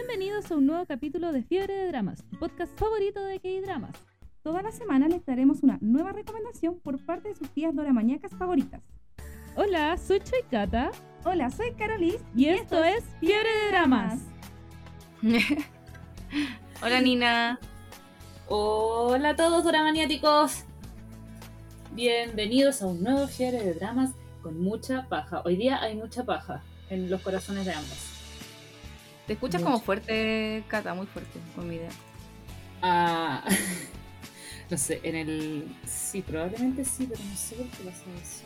Bienvenidos a un nuevo capítulo de Fiebre de Dramas, tu podcast favorito de K-Dramas. Toda la semana les daremos una nueva recomendación por parte de sus tías doramañacas favoritas. Hola, soy Cata Hola, soy Carolis y, esto, es Fiebre de Dramas. Hola Nina. Hola a todos dramaniáticos. Bienvenidos a un nuevo Fiebre de Dramas con mucha paja. Hoy día hay mucha paja en los corazones de ambos. Te escuchas como fuerte, Cata, muy fuerte, con mi idea. Ah, no sé, en el... Sí, probablemente sí, pero no sé por qué pasa eso.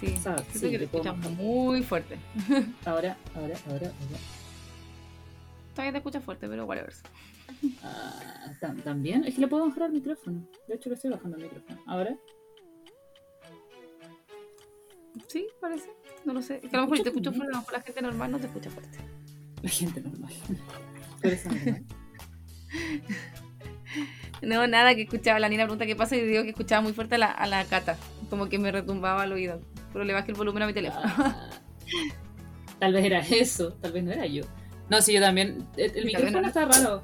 Sí, o sea, sí, que te escuchas muy fuerte. Ahora, ahora, ahora, ahora. Todavía te escuchas fuerte, pero whatever. Ah, ¿También? Es que le puedo bajar el micrófono. De hecho, le estoy bajando el micrófono. ¿Ahora? Sí, parece. No lo sé. Es que a lo mejor te escucho fuerte, a lo mejor la gente normal no te escucha fuerte. La gente normal. No, nada, que escuchaba. La Nina pregunta qué pasa y digo que escuchaba muy fuerte a la, a la cata. Como que me retumbaba al oído. Pero le bajé el volumen a mi teléfono. Ah, tal vez era eso, tal vez no era yo. No, sí, yo también. El, micrófono está raro.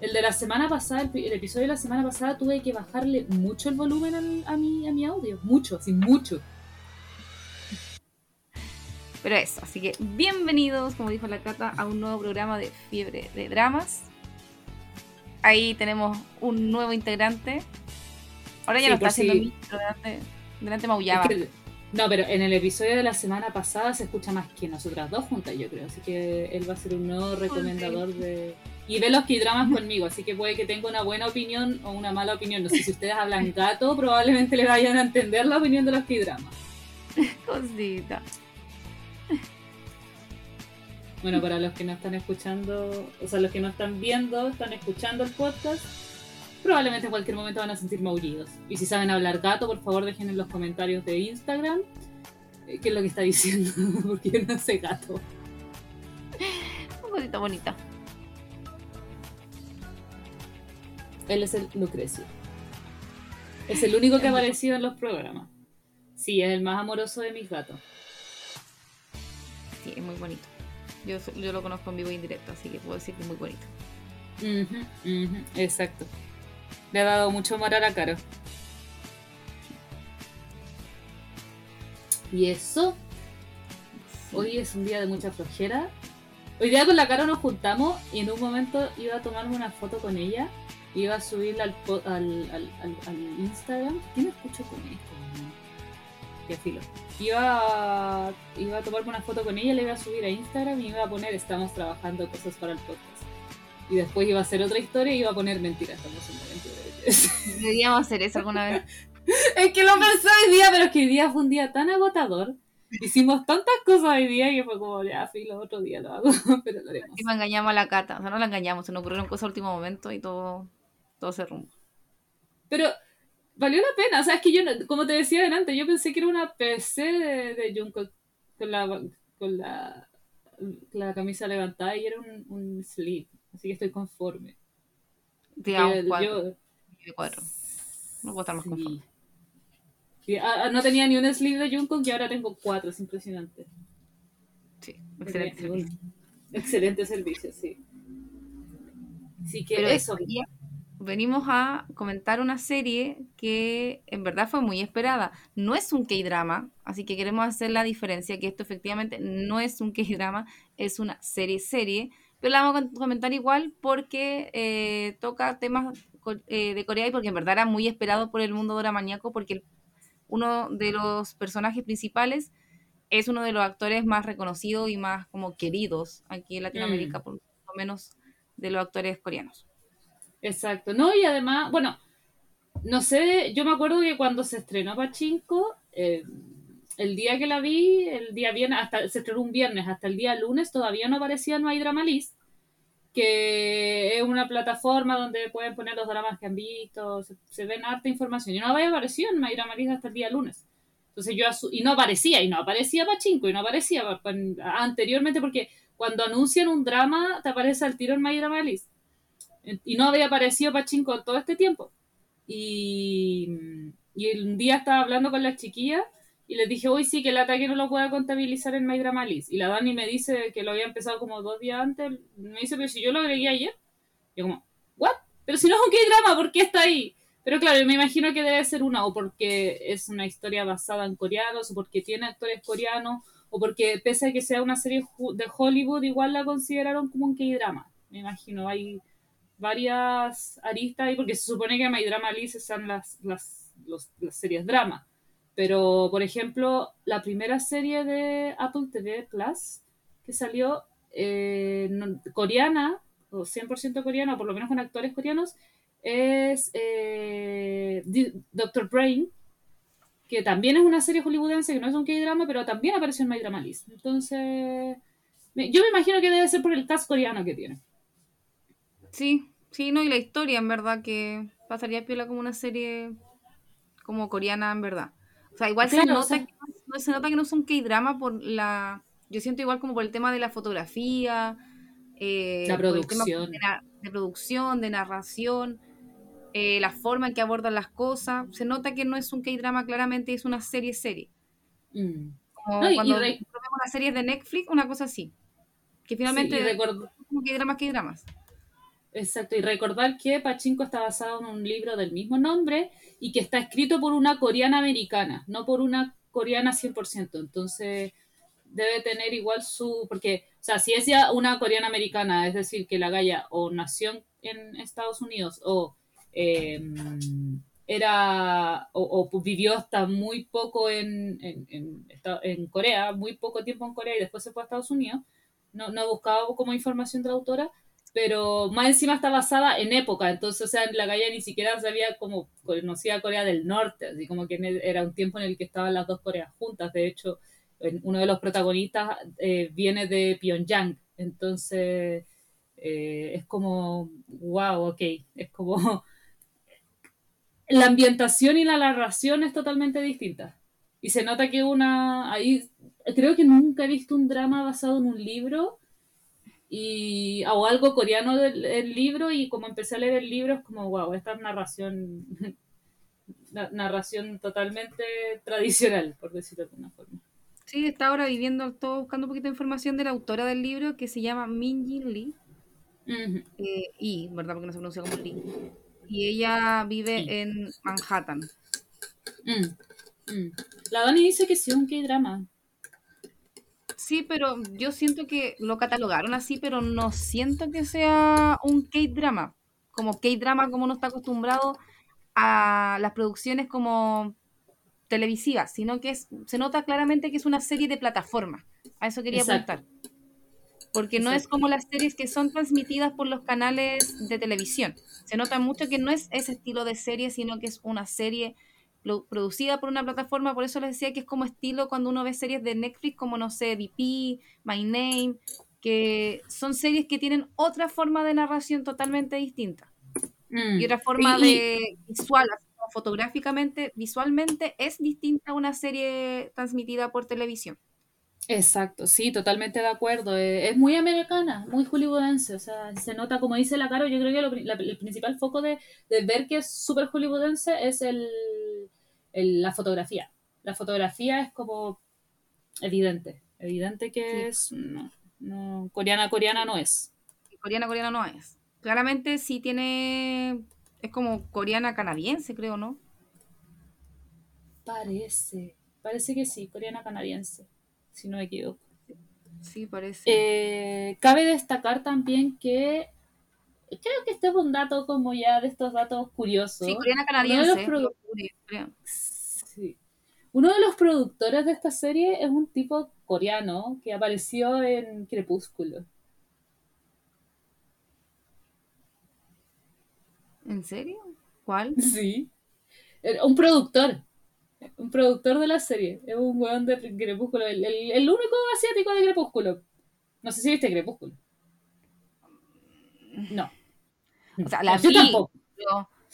El de la semana pasada, el, episodio de la semana pasada, tuve que bajarle mucho el volumen a, mi, a mi audio. Mucho, así, mucho. Pero eso, así que bienvenidos, como dijo la Cata, a un nuevo programa de Fiebre de Dramas. Ahí tenemos un nuevo integrante. Ahora ya no está haciendo sí. delante, delante maullaba. no, pero en el episodio de la semana pasada se escucha más que nosotras dos juntas, yo creo. Así que él va a ser un nuevo recomendador de. Y ve los K-dramas conmigo, así que puede que tenga una buena opinión o una mala opinión. No sé si ustedes hablan gato, probablemente le vayan a entender la opinión de los K-dramas. Cosita. Bueno, para los que no están escuchando, o sea, los que no están viendo, están escuchando el podcast, probablemente en cualquier momento van a sentir maullidos. Y si saben hablar gato, por favor dejen en los comentarios de Instagram eh, qué es lo que está diciendo, porque yo no sé gato. Un cosito bonito. Él es el Lucrecio. Es el único que ha aparecido en los programas. Sí, es el más amoroso de mis gatos. Sí, es muy bonito. Yo, yo lo conozco en vivo y en directo, así que puedo decir que es muy bonito. exacto. Le ha dado mucho amor a la cara. Y eso. Hoy es un día de mucha flojera. Hoy día con la cara nos juntamos y en un momento iba a tomarme una foto con ella. Iba a subirla al, al, al, al Instagram. ¿Quién escucha con esto? Filo. Iba a, iba a tomarme una foto con ella, le iba a subir a Instagram y iba a poner estamos trabajando cosas para el podcast. Y después iba a hacer otra historia y iba a poner mentiras, estamos en Deberíamos hacer eso alguna vez. es que lo pensé hoy día, pero es que hoy día fue un día tan agotador. Hicimos tantas cosas hoy día que fue como, ya, filo, otro día lo hago, pero lo haremos. Y me engañamos a la cata, o sea, no la engañamos, se nos ocurrieron cosas al último momento y todo, todo se rumbo. Pero valió la pena. O sea, es que yo, como te decía antes, yo pensé que era una PC de, de Junko con la, con la, la camisa levantada y era un, un sleeve. Así que estoy conforme. Digamos, cuatro. cuatro. No puedo estar más conforme. no tenía ni un sleeve de Junko y ahora tengo cuatro. Es impresionante. Sí, excelente servicio. Excelente servicio, sí. Así que eso venimos a comentar una serie que en verdad fue muy esperada. No es un K-drama, así que queremos hacer la diferencia, que esto efectivamente no es un K-drama, es una serie-serie, pero la vamos a comentar igual porque eh, toca temas eh, de Corea y porque en verdad era muy esperado por el mundo dramaniaco, porque uno de los personajes principales es uno de los actores más reconocidos y más como queridos aquí en Latinoamérica, mm. por lo menos de los actores coreanos. Exacto, no, y además, bueno, no sé, yo me acuerdo que cuando se estrenó Pachinko, eh, el día que la vi, el día viernes, hasta se estrenó un viernes, hasta el día lunes todavía no aparecía No hay Drama que es una plataforma donde pueden poner los dramas que han visto, se, ven harta información, y no había aparecido en No hay Drama hasta el día lunes. Entonces yo, y no aparecía, y no aparecía Pachinko, y no aparecía anteriormente, porque cuando anuncian un drama, te aparece al tiro en My y no había aparecido Pachinko todo este tiempo. Y, y un día estaba hablando con la chiquilla y les dije, hoy sí, que el ataque no lo pueda contabilizar en My Drama List. Y la Dani me dice que lo había empezado como dos días antes. Me dice, pero si yo lo agregué ayer. Yo como, ¿what? Pero si no es un K-drama, ¿por qué está ahí? Pero claro, me imagino que debe ser una, o porque es una historia basada en coreanos, o porque tiene actores coreanos, o porque pese a que sea una serie de Hollywood, igual la consideraron como un K-drama. Me imagino, hay varias aristas ahí, porque se supone que My Drama List son las, las, las series drama. Pero, por ejemplo, la primera serie de Apple TV Plus que salió eh, coreana, o 100% coreana, o por lo menos con actores coreanos, es eh, Doctor Brain, que también es una serie hollywoodense, que no es un K-drama, pero también apareció en My Drama List. Entonces, yo me imagino que debe ser por el cast coreano que tiene. Sí, sí, no, y la historia, en verdad, que pasaría piola como una serie como coreana, en verdad. O sea, igual se, nota que, no, se nota que no es un K-drama por la... Yo siento igual como por el tema de la fotografía, eh, la producción. De, producción, de narración, eh, la forma en que abordan las cosas. Se nota que no es un K-drama, claramente es una serie-serie. Mm. Como cuando vemos las series de Netflix, una cosa así. Que finalmente sí, recuerdo... como K-dramas, K-dramas. Exacto, y recordar que Pachinko está basado en un libro del mismo nombre y que está escrito por una coreana americana, no por una coreana 100%. Entonces, debe tener igual su. Porque, o sea, si es ya una coreana americana, es decir, que la Gaya o nació en Estados Unidos o em, era. O, vivió hasta muy poco en, en, Corea, muy poco tiempo en Corea y después se fue a Estados Unidos. No, no he buscado como información de la autora, pero más encima está basada en época, entonces, o sea, la calle ni siquiera sabía como conocía Corea del Norte, así como que era un tiempo en el que estaban las dos Coreas juntas, de hecho, uno de los protagonistas eh, viene de Pyongyang, entonces eh, es como, wow, ok, es como la ambientación y la narración es totalmente distinta. Y se nota que una, ahí, creo que nunca he visto un drama basado en un libro y o algo coreano del, libro y como empecé a leer el libro es como wow esta es narración narración totalmente tradicional por decirlo de alguna forma. Sí está ahora viviendo todo buscando un poquito de información de la autora del libro que se llama Min Jin Lee. Eh, y verdad porque no se pronuncia como Lee. Y ella vive en Manhattan. Mm, mm. la Dani dice que sí un K-drama Sí, pero yo siento que lo catalogaron así, pero no siento que sea un K-drama. Como K-drama, como no está acostumbrado a las producciones como televisivas, sino que es, se nota claramente que es una serie de plataforma. A eso quería apuntar. Porque no es como las series que son transmitidas por los canales de televisión. Se nota mucho que no es ese estilo de serie, sino que es una serie producida por una plataforma, por eso les decía que es como estilo cuando uno ve series de Netflix como, no sé, DP, My Name, que son series que tienen otra forma de narración totalmente distinta. Mm. Y otra forma de visual, fotográficamente, visualmente, es distinta a una serie transmitida por televisión. Exacto, sí, totalmente de acuerdo. Eh, es muy americana, muy hollywoodense. O sea, se nota, como dice la Caro, yo creo que el principal foco de, de ver que es súper hollywoodense es el, la fotografía. La fotografía es como evidente, evidente que es no, coreana coreana no es. Coreana coreana no es. Claramente sí tiene es como coreana canadiense, creo, ¿no? Parece, parece que sí, coreana canadiense, si no me equivoco. Sí, parece. Eh, cabe destacar también que creo que este es un dato como ya de estos datos curiosos. Sí, coreana canadiense. Uno de los productores de esta serie es un tipo coreano que apareció en Crepúsculo. ¿En serio? ¿Cuál? Sí. Un productor. Un productor de la serie. Es un weón de Crepúsculo. El, único asiático de Crepúsculo. No sé si viste Crepúsculo. No. O sea, la vi, tampoco.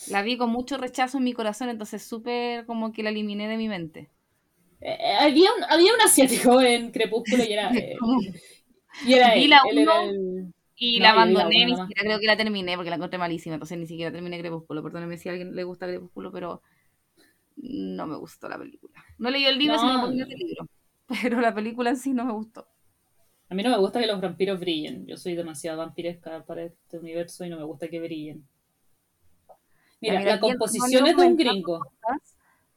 La vi con mucho rechazo en mi corazón, entonces súper como que la eliminé de mi mente. Eh, eh, había, un, había un asiático en Crepúsculo y era, eh, y era él, la y la abandoné, ni siquiera creo que la terminé porque la encontré malísima, entonces ni siquiera terminé Crepúsculo. Perdóneme si a alguien le gusta Crepúsculo, pero no me gustó la película. No leí el libro, sino el libro. Pero la película en sí no me gustó. A mí no me gusta que los vampiros brillen. Yo soy demasiado vampiresca para este universo y no me gusta que brillen. Mira, la composición es de un gringo.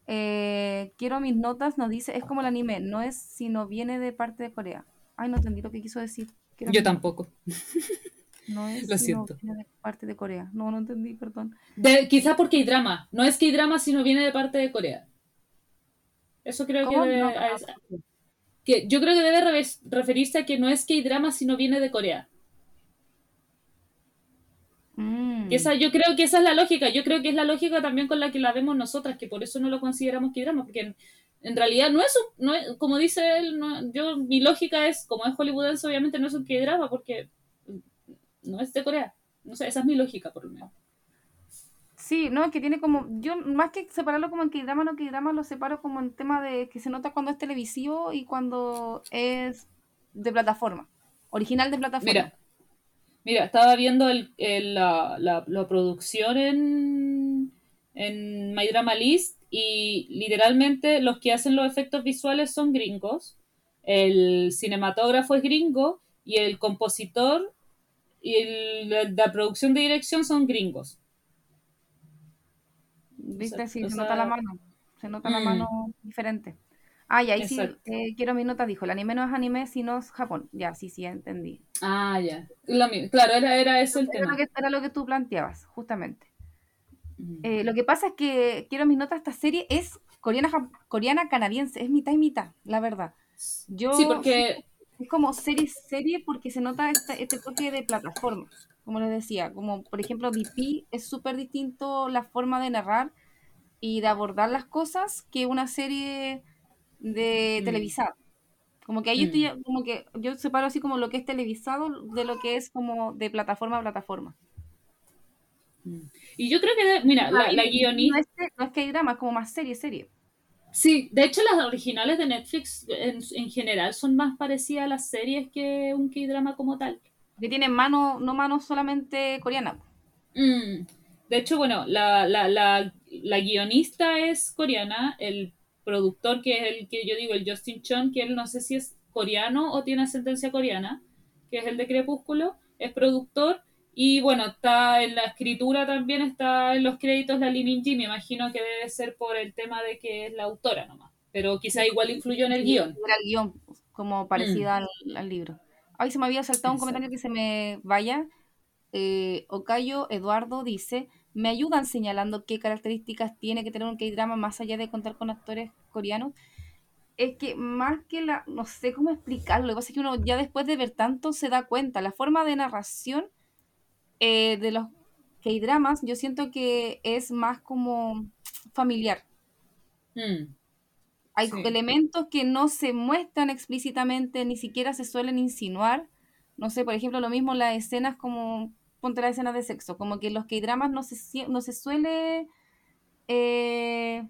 Eh, quiero mis notas, nos dice, es como el anime, no es si no viene de parte de Corea. Ay, no entendí lo que quiso decir. Yo tampoco. No es lo siento. viene de parte de Corea. No, no entendí, perdón. quizá porque hay drama. No es que hay drama, sino viene de parte de Corea. Eso creo que debe, que yo creo que debe referirse a que no es que hay drama, sino viene de Corea. Mm. esa, yo creo que esa es la lógica. Yo creo que es la lógica también con la que la vemos nosotras, que por eso no lo consideramos que drama, porque en, realidad no es, un, no es, como dice él, yo mi lógica es, como es hollywoodense, obviamente no es un que drama, porque no es de Corea. No sé, esa es mi lógica, por lo menos. Sí, no, es que tiene como, yo más que separarlo como en K-drama, no K-drama, lo separo como en tema de que se nota cuando es televisivo y cuando es de plataforma, original de plataforma. Mira, mira estaba viendo el, la, la, producción en, en My Drama List y literalmente los que hacen los efectos visuales son gringos, el cinematógrafo es gringo y el compositor y la producción de dirección son gringos. ¿Viste? Sí, se nota la mano. Se nota la mm. mano diferente. Ah, y ahí sí, eh, quiero mi nota, dijo, el anime no es anime, sino es Japón. Ya, sí, sí, entendí. Ah, ya. claro, era, era eso el era tema. Lo que, era lo que tú planteabas, justamente. Mm. Eh, lo que pasa es que quiero mis notas, esta serie es coreana, coreana canadiense, es mitad y mitad, la verdad. Yo, sí, porque es como serie serie porque se nota este, este toque de plataforma, como les decía, como por ejemplo DP es súper distinto la forma de narrar y de abordar las cosas que una serie de mm. televisada. Como que ahí estoy, mm. como que yo separo así como lo que es televisado de lo que es como de plataforma a plataforma. Mm. Y yo creo que, mira, la, guionista... No es, que hay drama, es como más serie, serie. Sí, de hecho las originales de Netflix en, general son más parecidas a las series que un K-drama como tal. Que tienen mano, no mano solamente coreana. Mm. De hecho, bueno, la, la, la, la, guionista es coreana, el productor, que es el que yo digo, el Justin Chon, que él no sé si es coreano o tiene ascendencia coreana, que es el de Crepúsculo, es productor y bueno, está en la escritura también, está en los créditos la Lee me imagino que debe ser por el tema de que es la autora nomás, pero quizá igual influyó en el guion. Era el guion, como parecida mm. al, libro. Ay, se me había saltado un comentario que se me vaya. Eh, Ocayo Eduardo dice, me ayudan señalando qué características tiene que tener un K-drama más allá de contar con actores coreanos. Es que más que la, no sé cómo explicarlo, lo que pasa es que uno ya después de ver tanto se da cuenta, la forma de narración eh, de los K-dramas, yo siento que es más como familiar. Mm. Hay elementos que no se muestran explícitamente, ni siquiera se suelen insinuar. No sé, por ejemplo, lo mismo las escenas como, ponte las escenas de sexo, como que los K-dramas no se, no se suele... Eh,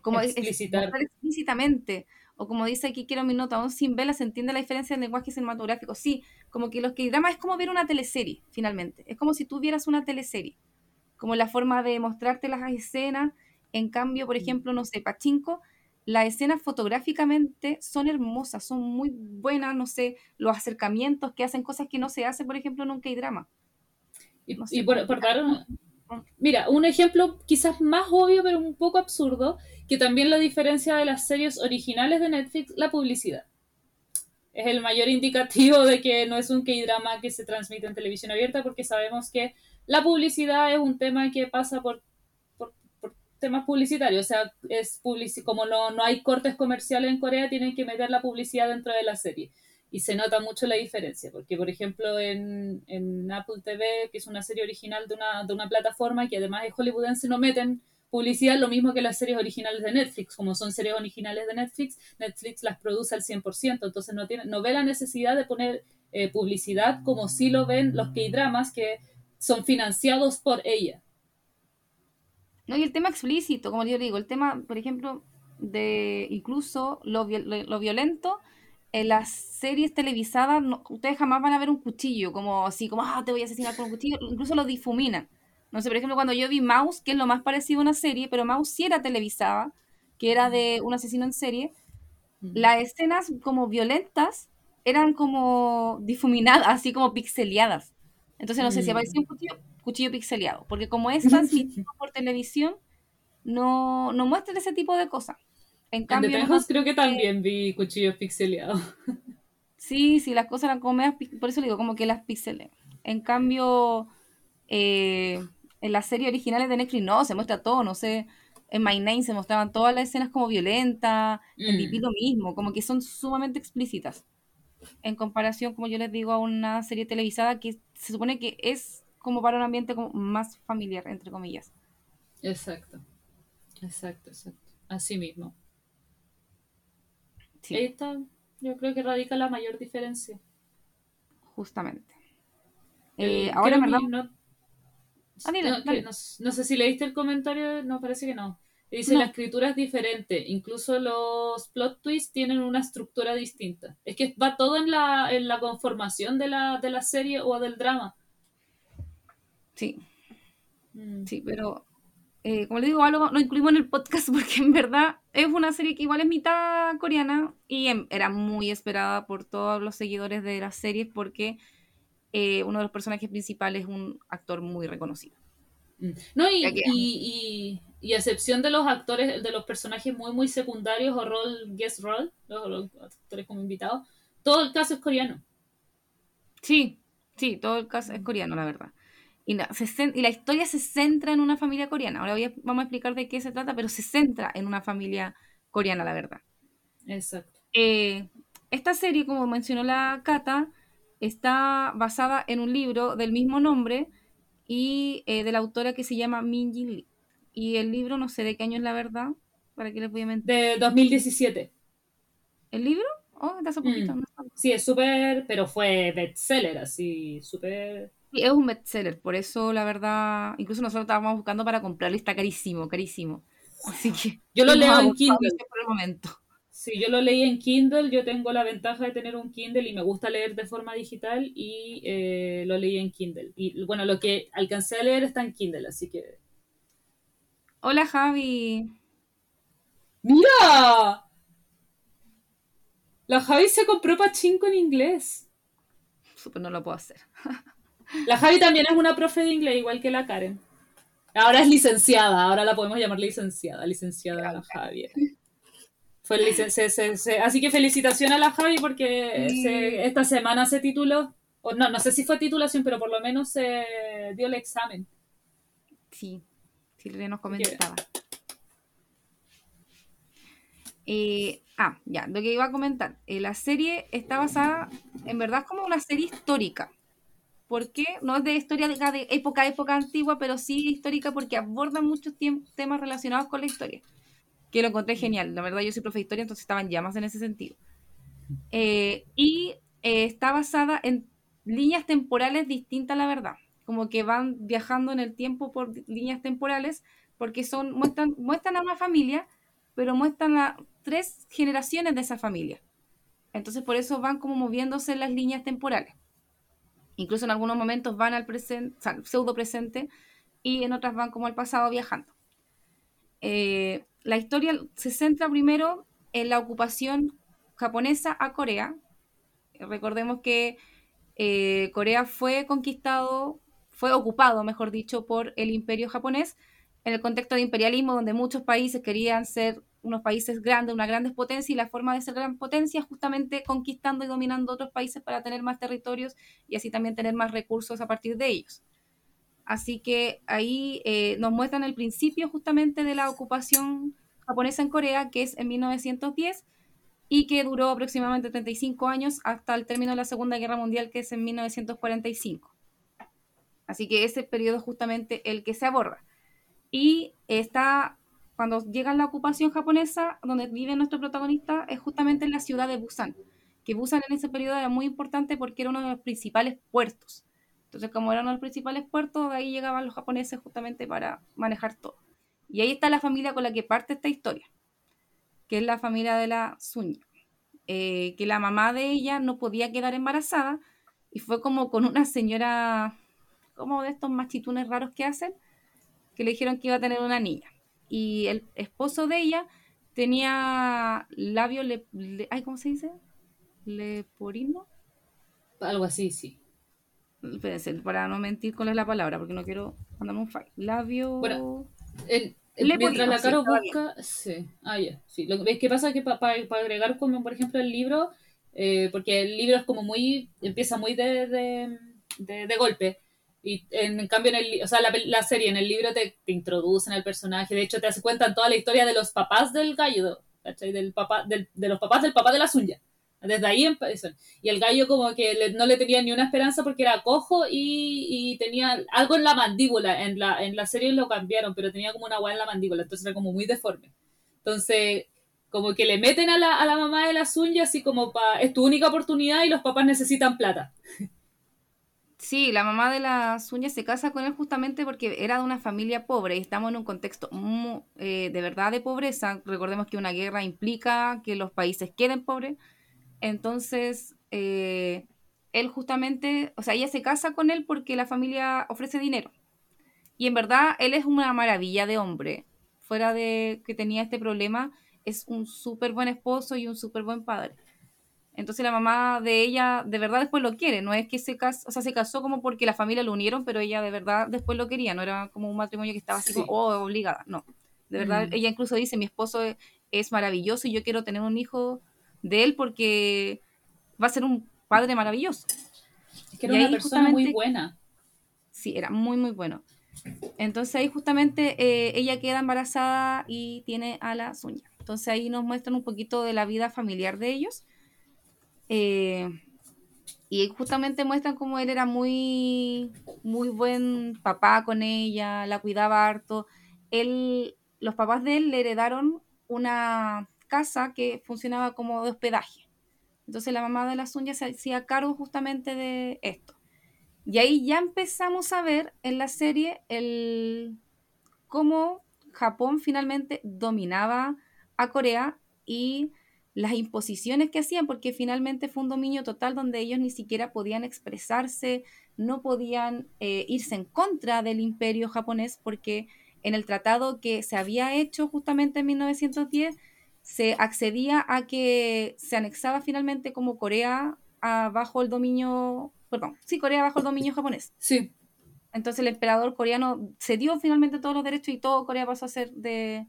como explicitar explícitamente o como dice aquí, quiero mi nota, aún sin vela se entiende la diferencia del lenguaje cinematográfico. Sí, como que los que drama es como ver una teleserie, finalmente. Es como si tú vieras una teleserie. Como la forma de mostrarte las escenas. En cambio, por ejemplo, no sé, Pachinko, las escenas fotográficamente son hermosas, son muy buenas, no sé, los acercamientos que hacen cosas que no se hacen, por ejemplo, en un K-drama. y, por, por, dar Mira, un ejemplo quizás más obvio, pero un poco absurdo, que también la diferencia de las series originales de Netflix, la publicidad. Es el mayor indicativo de que no es un K-drama que se transmite en televisión abierta, porque sabemos que la publicidad es un tema que pasa por, por, temas publicitarios. O sea, es como no, no hay cortes comerciales en Corea, tienen que meter la publicidad dentro de la serie y se nota mucho la diferencia, porque por ejemplo en, en, Apple TV, que es una serie original de una, de una plataforma que además es hollywoodense, no meten publicidad lo mismo que las series originales de Netflix, como son series originales de Netflix, Netflix las produce al 100%, entonces no, tiene, no ve la necesidad de poner eh, publicidad como si lo ven los K-dramas que son financiados por ella. No, y el tema explícito, como yo digo, el tema, por ejemplo, de incluso lo, lo violento, en las series televisadas ustedes jamás van a ver un cuchillo, como así, como, ah, te voy a asesinar con un cuchillo, incluso lo difuminan. No sé, por ejemplo, cuando yo vi Mouse, que es lo más parecido a una serie, pero Mouse sí era televisada, que era de un asesino en serie, las escenas como violentas eran como difuminadas, así como pixeleadas. Entonces, no sé si Mm. aparecía un cuchillo, cuchillo pixeleado, porque como es transmitido por televisión, no, no muestran ese tipo de cosas. En En The cambio, nosotros- creo que también vi cuchillos pixeleados. Sí, sí, las cosas eran como medias por eso le digo, como que las pixeles. En cambio, eh, en las series originales de Netflix no, se muestra todo, no sé, en My Name se mostraban todas las escenas como violentas, en Mm. DP lo mismo, como que son sumamente explícitas. En comparación, como yo les digo, a una serie televisada que se supone que es como para un ambiente como más familiar, entre comillas. Exacto. Exacto, exacto. Así mismo. Sí, Ahí está, yo creo que radica la mayor diferencia. justamente. Eh, Eh, ahora, verdad, no, Ah, no, sé si leíste el comentario, no, parece que no. Dice, la escritura es diferente, incluso los plot twists tienen una estructura distinta. Es que va todo en la, en la conformación de la, de la serie o del drama. sí, Mm. Sí, pero eh, como les digo, algo lo incluimos en el podcast porque en verdad es una serie que igual es mitad coreana y em- era muy esperada por todos los seguidores de las series porque eh, uno de los personajes principales es un actor muy reconocido. Mm. No, y, y, y, y a excepción de los actores, de los personajes muy, muy secundarios o rol, guest role, los, los actores como invitados, todo el caso es coreano. Sí, sí, todo el caso es coreano, la verdad. Y, la, se y la historia se centra en una familia coreana. Ahora voy a- vamos a explicar de qué se trata, pero se centra en una familia coreana, la verdad. Exacto. Eh, esta serie, como mencionó la Cata, está basada en un libro del mismo nombre y eh, de la autora que se llama Min Jin Lee. Y el libro, no sé de qué año es la verdad, para que les voy a mentir. De 2017. ¿El libro? Oh, hace poquito. Mm. no sabe. Sí, es súper, pero fue bestseller, así, súper... Es un bestseller, por eso la verdad, incluso nosotros estábamos buscando para comprarlo y está carísimo, carísimo. Así que Yo lo leo en Kindle. por el momento. Sí, yo lo leí en Kindle, yo tengo la ventaja de tener un Kindle y me gusta leer de forma digital y eh, lo leí en Kindle. Y bueno, lo que alcancé a leer está en Kindle, así que... Hola Javi. ¡Mira! La Javi se compró pachinko en inglés. Súper no lo puedo hacer. La Javi también es una profe de inglés, igual que la Karen. Ahora es licenciada, ahora la podemos llamar licenciada, licenciada la Javi. Fue licen- se- se- se- Así que felicitaciones a la Javi porque Sí. esta semana se tituló, o no, no sé si fue titulación, pero por lo menos se dio el examen. Sí, sí, le nos comentaba. Eh, ah, ya, lo que iba a comentar. Eh, la serie está basada, en verdad, es como una serie histórica. ¿Por qué? No es de historia de, de época, época antigua, pero sí histórica porque aborda muchos temas relacionados con la historia. Que lo encontré genial. La verdad, yo soy profe de historia, entonces estaban llamas en ese sentido. Eh, y eh, está basada en líneas temporales distintas, la verdad. Como que van viajando en el tiempo por líneas temporales, porque son, muestran, muestran a una familia, pero muestran a tres generaciones de esa familia. Entonces, por eso van como moviéndose las líneas temporales. Incluso en algunos momentos van al presente, o sea, pseudo presente, y en otras van como al pasado viajando. Eh, la historia se centra primero en la ocupación japonesa a Corea. Recordemos que eh, Corea fue conquistado, fue ocupado, mejor dicho, por el imperio japonés en el contexto de imperialismo, donde muchos países querían ser unos países grandes, una grandes potencia, y la forma de ser gran potencia es justamente conquistando y dominando otros países para tener más territorios y así también tener más recursos a partir de ellos. Así que ahí eh, nos muestran el principio justamente de la ocupación japonesa en Corea, que es en 1910 y que duró aproximadamente 35 años hasta el término de la Segunda Guerra Mundial, que es en 1945. Así que ese periodo es justamente el que se aborda. Y está, cuando llega la ocupación japonesa, donde vive nuestro protagonista, es justamente en la ciudad de Busan. Que Busan en ese periodo era muy importante porque era uno de los principales puertos. Entonces, como era uno de los principales puertos, ahí llegaban los japoneses justamente para manejar todo. Y ahí está la familia con la que parte esta historia, que es la familia de la Suña. Eh, que la mamá de ella no podía quedar embarazada y fue como con una señora como de estos machitunes raros que hacen, que le dijeron que iba a tener una niña. Y el esposo de ella tenía labio, le, le- ay, ¿cómo se dice? Leporino. Algo así, sí. Espérense, para no mentir cuál es la palabra, porque no quiero mandarme un file. Labio. Bueno, En- en- Le mientras ponía, la sí, Caro estaba busca, sí, ah, ya, sí. Lo que pasa es que para agregar como por ejemplo el libro, eh, porque el libro es como muy, empieza muy de, de, de- de golpe, y en, en cambio en el, o sea, la, la serie en el libro te, te introducen al personaje, de hecho te hace cuentan toda la historia de los papás del gallo, ¿cachai? Del papá, del, de los papás del papá de la Sunya. Desde ahí empiezan. Y el gallo como que le- no le tenía ni una esperanza porque era cojo y, y tenía algo en la mandíbula. En la, en la serie lo cambiaron, pero tenía como una hueá en la mandíbula, entonces era como muy deforme. Entonces, como que le meten a la, a la mamá de las uñas así como pa, es tu única oportunidad y los papás necesitan plata. Sí, la mamá de las uñas se casa con él justamente porque era de una familia pobre y estamos en un contexto eh, de verdad de pobreza. Recordemos que una guerra implica que los países queden pobres. Entonces, eh, él justamente, o sea, ella se casa con él porque la familia ofrece dinero. Y en verdad, él es una maravilla de hombre. Fuera de que tenía este problema, es un súper buen esposo y un súper buen padre. Entonces la mamá de ella de verdad después lo quiere, no es que se casó, o sea, se casó como porque la familia lo unieron, pero ella de verdad después lo quería, no era como un matrimonio que estaba así Sí. como, oh, obligada, no. De verdad, Mm. ella incluso dice, mi esposo es, es maravilloso y yo quiero tener un hijo de él porque va a ser un padre maravilloso. Es que era Y una persona muy buena. Sí, era muy, muy bueno. Entonces ahí justamente eh, ella queda embarazada y tiene a la uñas. Entonces ahí nos muestran un poquito de la vida familiar de ellos. Eh, y justamente muestran cómo él era muy, muy buen papá con ella, la cuidaba harto. Él, los papás de él le heredaron una casa que funcionaba como de hospedaje. Entonces la mamá de las uñas se hacía cargo justamente de esto. Y ahí ya empezamos a ver en la serie el cómo Japón finalmente dominaba a Corea y las imposiciones que hacían, porque finalmente fue un dominio total donde ellos ni siquiera podían expresarse, no podían eh, irse en contra del imperio japonés, porque en el tratado que se había hecho justamente en 1910 se accedía a que se anexaba finalmente como Corea a- bajo el dominio, perdón, sí, Corea bajo el dominio japonés. Sí, Entonces el emperador coreano cedió finalmente todos los derechos y todo Corea pasó a ser de,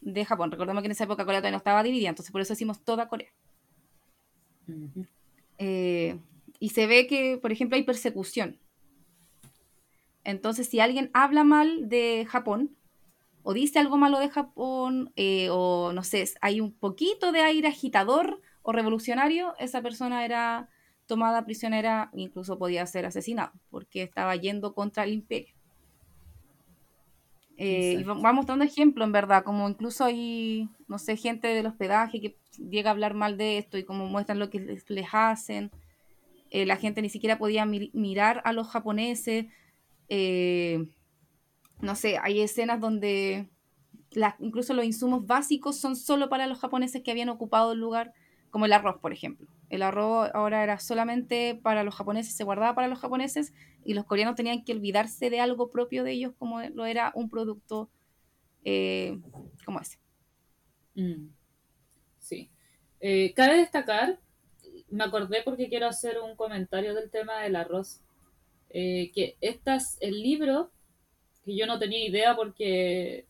de Japón. Recordemos que en esa época Corea todavía no estaba dividida, entonces por eso decimos toda Corea. Eh, y se ve que, por ejemplo, hay persecución. Entonces, si alguien habla mal de Japón, o dice algo malo de Japón, eh, o no sé, hay un poquito de aire agitador o revolucionario, esa persona era tomada prisionera, incluso podía ser asesinado, porque estaba yendo contra el imperio. Eh, y va Exacto. va mostrando ejemplos, en verdad, como incluso hay, no sé, gente del hospedaje que llega a hablar mal de esto y como muestran lo que les, les hacen. Eh, la gente ni siquiera podía mi- mirar a los japoneses. Eh, no sé, hay escenas donde la- incluso los insumos básicos son solo para los japoneses que habían ocupado el lugar, como el arroz, por ejemplo. El arroz ahora era solamente para los japoneses, se guardaba para los japoneses y los coreanos tenían que olvidarse de algo propio de ellos como lo era un producto eh, como ese. Mm. Sí. Eh, cabe destacar, me acordé porque quiero hacer un comentario del tema del arroz, eh, que estas, el libro, que yo no tenía idea porque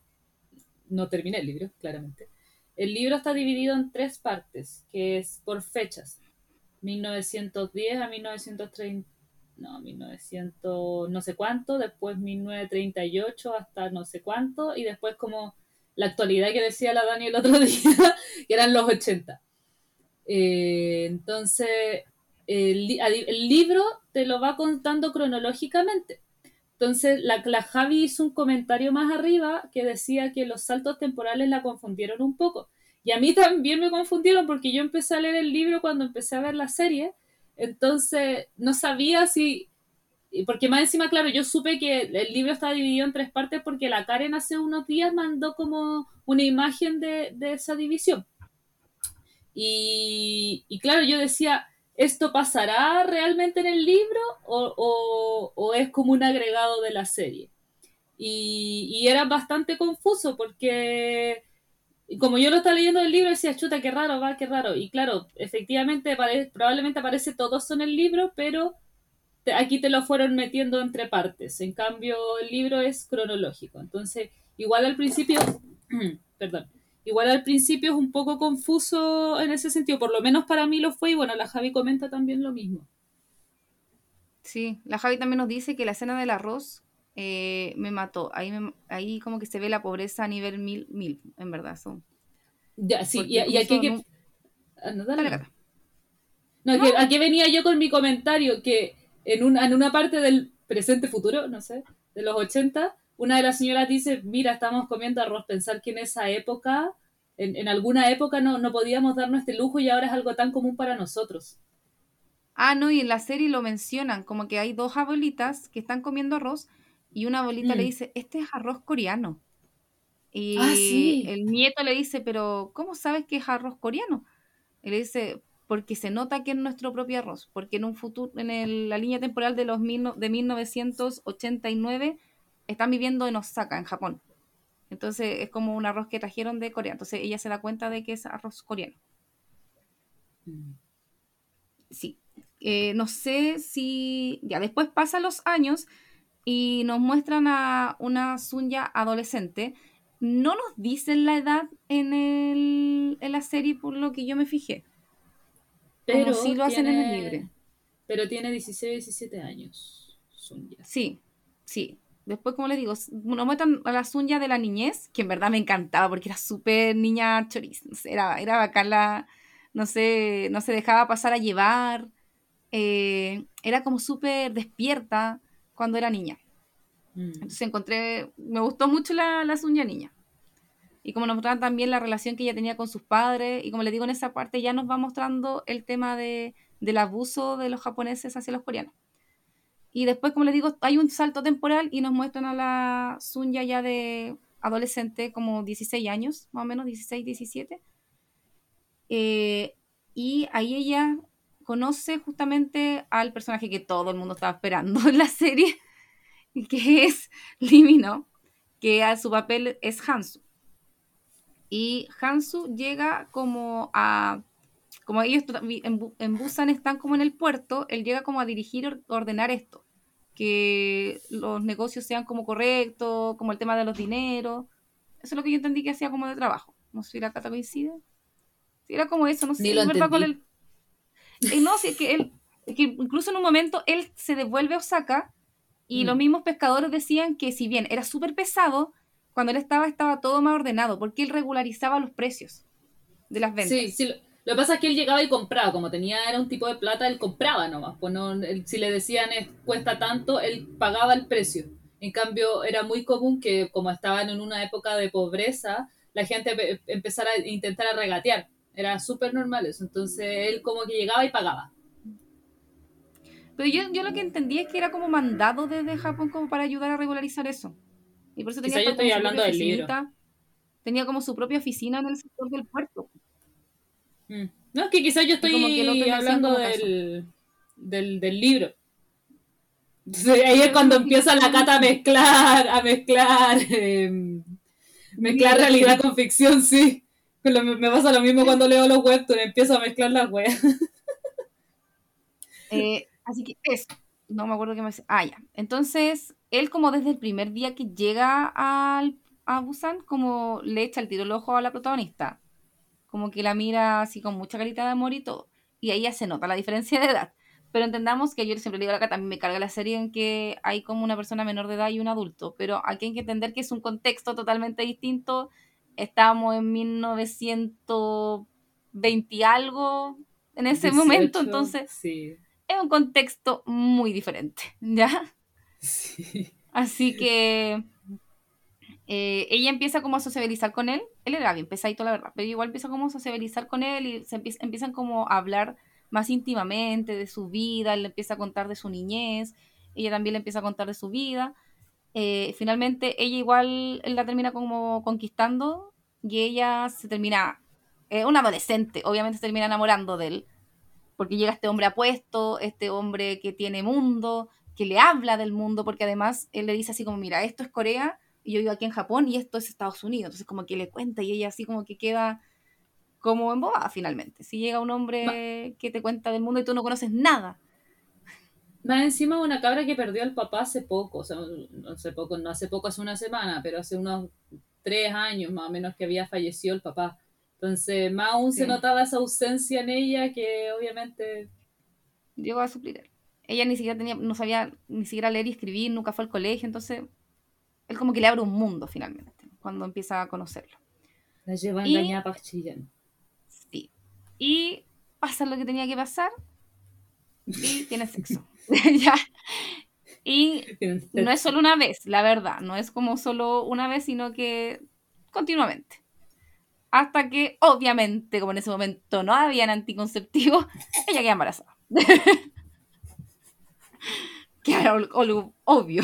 no terminé el libro, claramente. El libro está dividido en tres partes, que es por fechas. 1910 a 1930, no, 1900 no sé cuánto, después 1938 hasta no sé cuánto, y después como la actualidad que decía la Dani el otro día, que eran los 80. Eh, entonces, el, libro te lo va contando cronológicamente. Entonces, la, la Javi hizo un comentario más arriba que decía que los saltos temporales la confundieron un poco. Y a mí también me confundieron porque yo empecé a leer el libro cuando empecé a ver la serie. Entonces, no sabía si... Porque más encima, claro, yo supe que el libro está dividido en tres partes porque la Karen hace unos días mandó como una imagen de, de esa división. Y, y claro, yo decía, ¿esto pasará realmente en el libro o, es como un agregado de la serie? Y, era bastante confuso porque como yo lo estaba leyendo el libro, decía, chuta, qué raro, va, qué raro. Y claro, efectivamente, probablemente aparece todo eso en el libro, pero aquí te lo fueron metiendo entre partes. En cambio, el libro es cronológico. Entonces, igual al principio, perdón, igual al principio es un poco confuso en ese sentido, por lo menos para mí lo fue, y bueno, la Javi comenta también lo mismo. Sí, la Javi también nos dice que la escena del arroz eh, me mató. Ahí, ahí como que se ve la pobreza a nivel mil, mil, en verdad. Son. Ya, sí, y, aquí que... Ah, no, aquí venía yo con mi comentario que en una, en una parte del presente futuro, no sé, de los 80, una de las señoras dice, mira, estamos comiendo arroz, pensar que en esa época, en, en alguna época no, no podíamos darnos este lujo y ahora es algo tan común para nosotros. Ah, no, y en la serie lo mencionan, como que hay dos abuelitas que están comiendo arroz y una abuelita le mm. dice, este es arroz coreano. Y ah, el nieto le dice, pero ¿cómo sabes que es arroz coreano? Y le dice, porque se nota que es nuestro propio arroz, porque en un futuro, en la línea temporal de los mil, de 1989 están viviendo en Osaka, en Japón. Entonces es como un arroz que trajeron de Corea. Entonces ella se da cuenta de que es arroz coreano. Sí. Eh, no sé si. Ya después pasan los años y nos muestran a una Sunya adolescente. No nos dicen la edad en, el, en la serie por lo que yo me fijé. Pero sí lo hacen en el libre. Pero tiene 16, 17 años. Sunya. Sí, sí. Después, como les digo, nos muestran a la Sunya de la niñez, que en verdad me encantaba porque era súper niña choriz. era, era bacán la, no sé, no se dejaba pasar a llevar. Eh, era como súper despierta cuando era niña. Mm. Entonces encontré, me gustó mucho la, la Sunya niña. Y como nos mostraban también la relación que ella tenía con sus padres, y como les digo en esa parte ya nos va mostrando el tema de, del abuso de los japoneses hacia los coreanos. Y después, como les digo, hay un salto temporal y nos muestran a la Sunya ya de adolescente, como 16 años, más o menos, 16, 17. Eh, y ahí ella conoce justamente al personaje que todo el mundo estaba esperando en la serie, que es Limino, que a su papel es Hansu. Y Hansu llega como a, como ellos en, Busan están como en el puerto, él llega como a dirigir, ordenar esto, que los negocios sean como correctos, como el tema de los dineros. Eso es lo que yo entendí que hacía como de trabajo. No sé si la cata coincide. Si era como eso, no sé. Ni con el, y no, si es que él, que incluso en un momento él se devuelve a Osaka y los mm. mismos pescadores decían que si bien era súper pesado, cuando él estaba estaba todo más ordenado, porque él regularizaba los precios de las ventas. Sí, sí. Lo que pasa es que él llegaba y compraba, como tenía, era un tipo de plata, él compraba nomás. Pues no, si le decían cuesta tanto, él pagaba el precio. En cambio, era muy común que, como estaban en una época de pobreza, la gente empezara a intentar a regatear. Era súper normal eso. Entonces él como que llegaba y pagaba. Pero yo, yo lo que entendí es que era como mandado desde Japón como para ayudar a regularizar eso. Y por eso tenía yo estoy hablando del libro. Tenía como su propia oficina en el sector del puerto. Mm. No, es que quizás yo estoy hablando del, del, del, libro. Entonces, ahí es cuando empieza la cata a mezclar, a mezclar, eh, mezclar realidad con ficción, sí me pasa lo mismo cuando leo los webtoons, empiezo a mezclar las weas. Eh, así que eso, no me acuerdo qué me Ah, ya. Entonces, él como desde el primer día que llega al, a Busan, como le echa el tiro el ojo a la protagonista. Como que la mira así con mucha carita de amor y todo. Y ahí ya se nota la diferencia de edad. Pero entendamos que yo siempre digo acá, también me carga la serie en que hay como una persona menor de edad y un adulto. Pero aquí hay que entender que es un contexto totalmente distinto estábamos en 1920 y algo en ese momento, entonces es un contexto muy diferente, ¿ya? Así que eh, ella empieza como a sociabilizar con él, él era bien pesadito la verdad, pero igual empieza como a sociabilizar con él y se empiezan como a hablar más íntimamente de su vida, él le empieza a contar de su niñez, ella también le empieza a contar de su vida eh, finalmente ella igual la termina como conquistando y ella se termina, eh, un adolescente, obviamente se termina enamorando de él. porque llega este hombre apuesto, este hombre que tiene mundo, que le habla del mundo, porque además él le dice así como, mira, esto es Corea y yo vivo aquí en Japón y esto es Estados Unidos. Entonces como que le cuenta y ella así como que queda como embobada finalmente. Si llega un hombre que te cuenta del mundo y tú no conoces nada. Más encima una cabra que perdió al papá hace poco, o sea, no hace poco, no hace poco, hace una semana, pero hace unos tres años más o menos que había fallecido el papá. Entonces, más aún se notaba esa ausencia en ella que obviamente Llegó a suplir. Ella ni siquiera tenía, no sabía ni siquiera leer y escribir, nunca fue al colegio, entonces él como que le abre un mundo finalmente, cuando empieza a conocerlo. la lleva Y- engañada para Chillán. Sí. Y pasa lo que tenía que pasar y tiene sexo. ya. Y no es solo una vez, la verdad, no es como solo una vez, sino que continuamente. Hasta que, obviamente, como en ese momento no habían anticonceptivos, ella queda embarazada. que era obvio.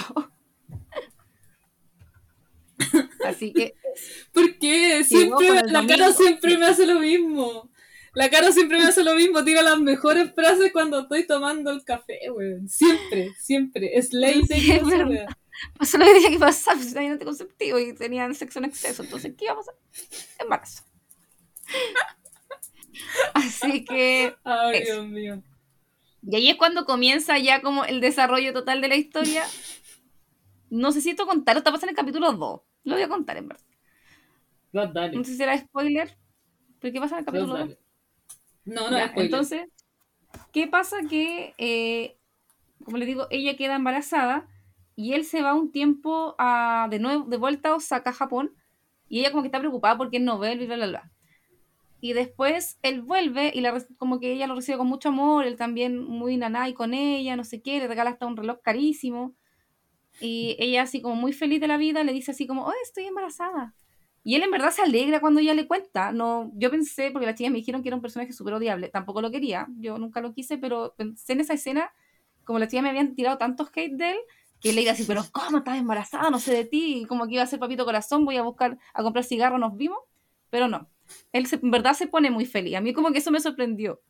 Así que, ¿Por qué? Siempre, la cara siempre me hace lo mismo. La cara siempre me hace lo mismo. Tira las mejores frases cuando estoy tomando el café, weón. Siempre, siempre. Es ley de weá. pasó lo que tenía que pasar, pues tenían anticonceptivo y tenían sexo en exceso, entonces, ¿qué iba a pasar? Embarazo. Así que, Ay, Eso. Dios mío. y ahí es cuando comienza ya como el desarrollo total de la historia. No sé si esto contar, está pasando en el capítulo 2. Lo voy a contar, en verdad. Vas, dale. No sé si era spoiler, pero ¿qué pasa en el capítulo 2? dale. No, no, Ya, spoiler. entonces, ¿qué pasa? Que, eh, como les digo, ella queda embarazada y él se va un tiempo a, de nuevo, de vuelta a Osaka, Japón, y ella como que está preocupada porque él no y bla, bla, bla. Y después él vuelve y la, como que ella lo recibe con mucho amor, él también muy nanay con ella, no sé qué, le regala hasta un reloj carísimo. Y ella así como muy feliz de la vida le dice así como, oh, estoy embarazada. Y él en verdad se alegra cuando ella le cuenta. No, yo pensé, porque las chicas me dijeron que era un personaje súper odiable. Tampoco lo quería, yo nunca lo quise, pero pensé en esa escena, como las chicas me habían tirado tantos hate de él, que le iba así, pero ¿cómo estás embarazada? No sé de ti. Como que iba a ser papito corazón, voy a buscar, a comprar cigarros, nos vimos. Pero no. Él en verdad se pone muy feliz. A mí como que eso me sorprendió.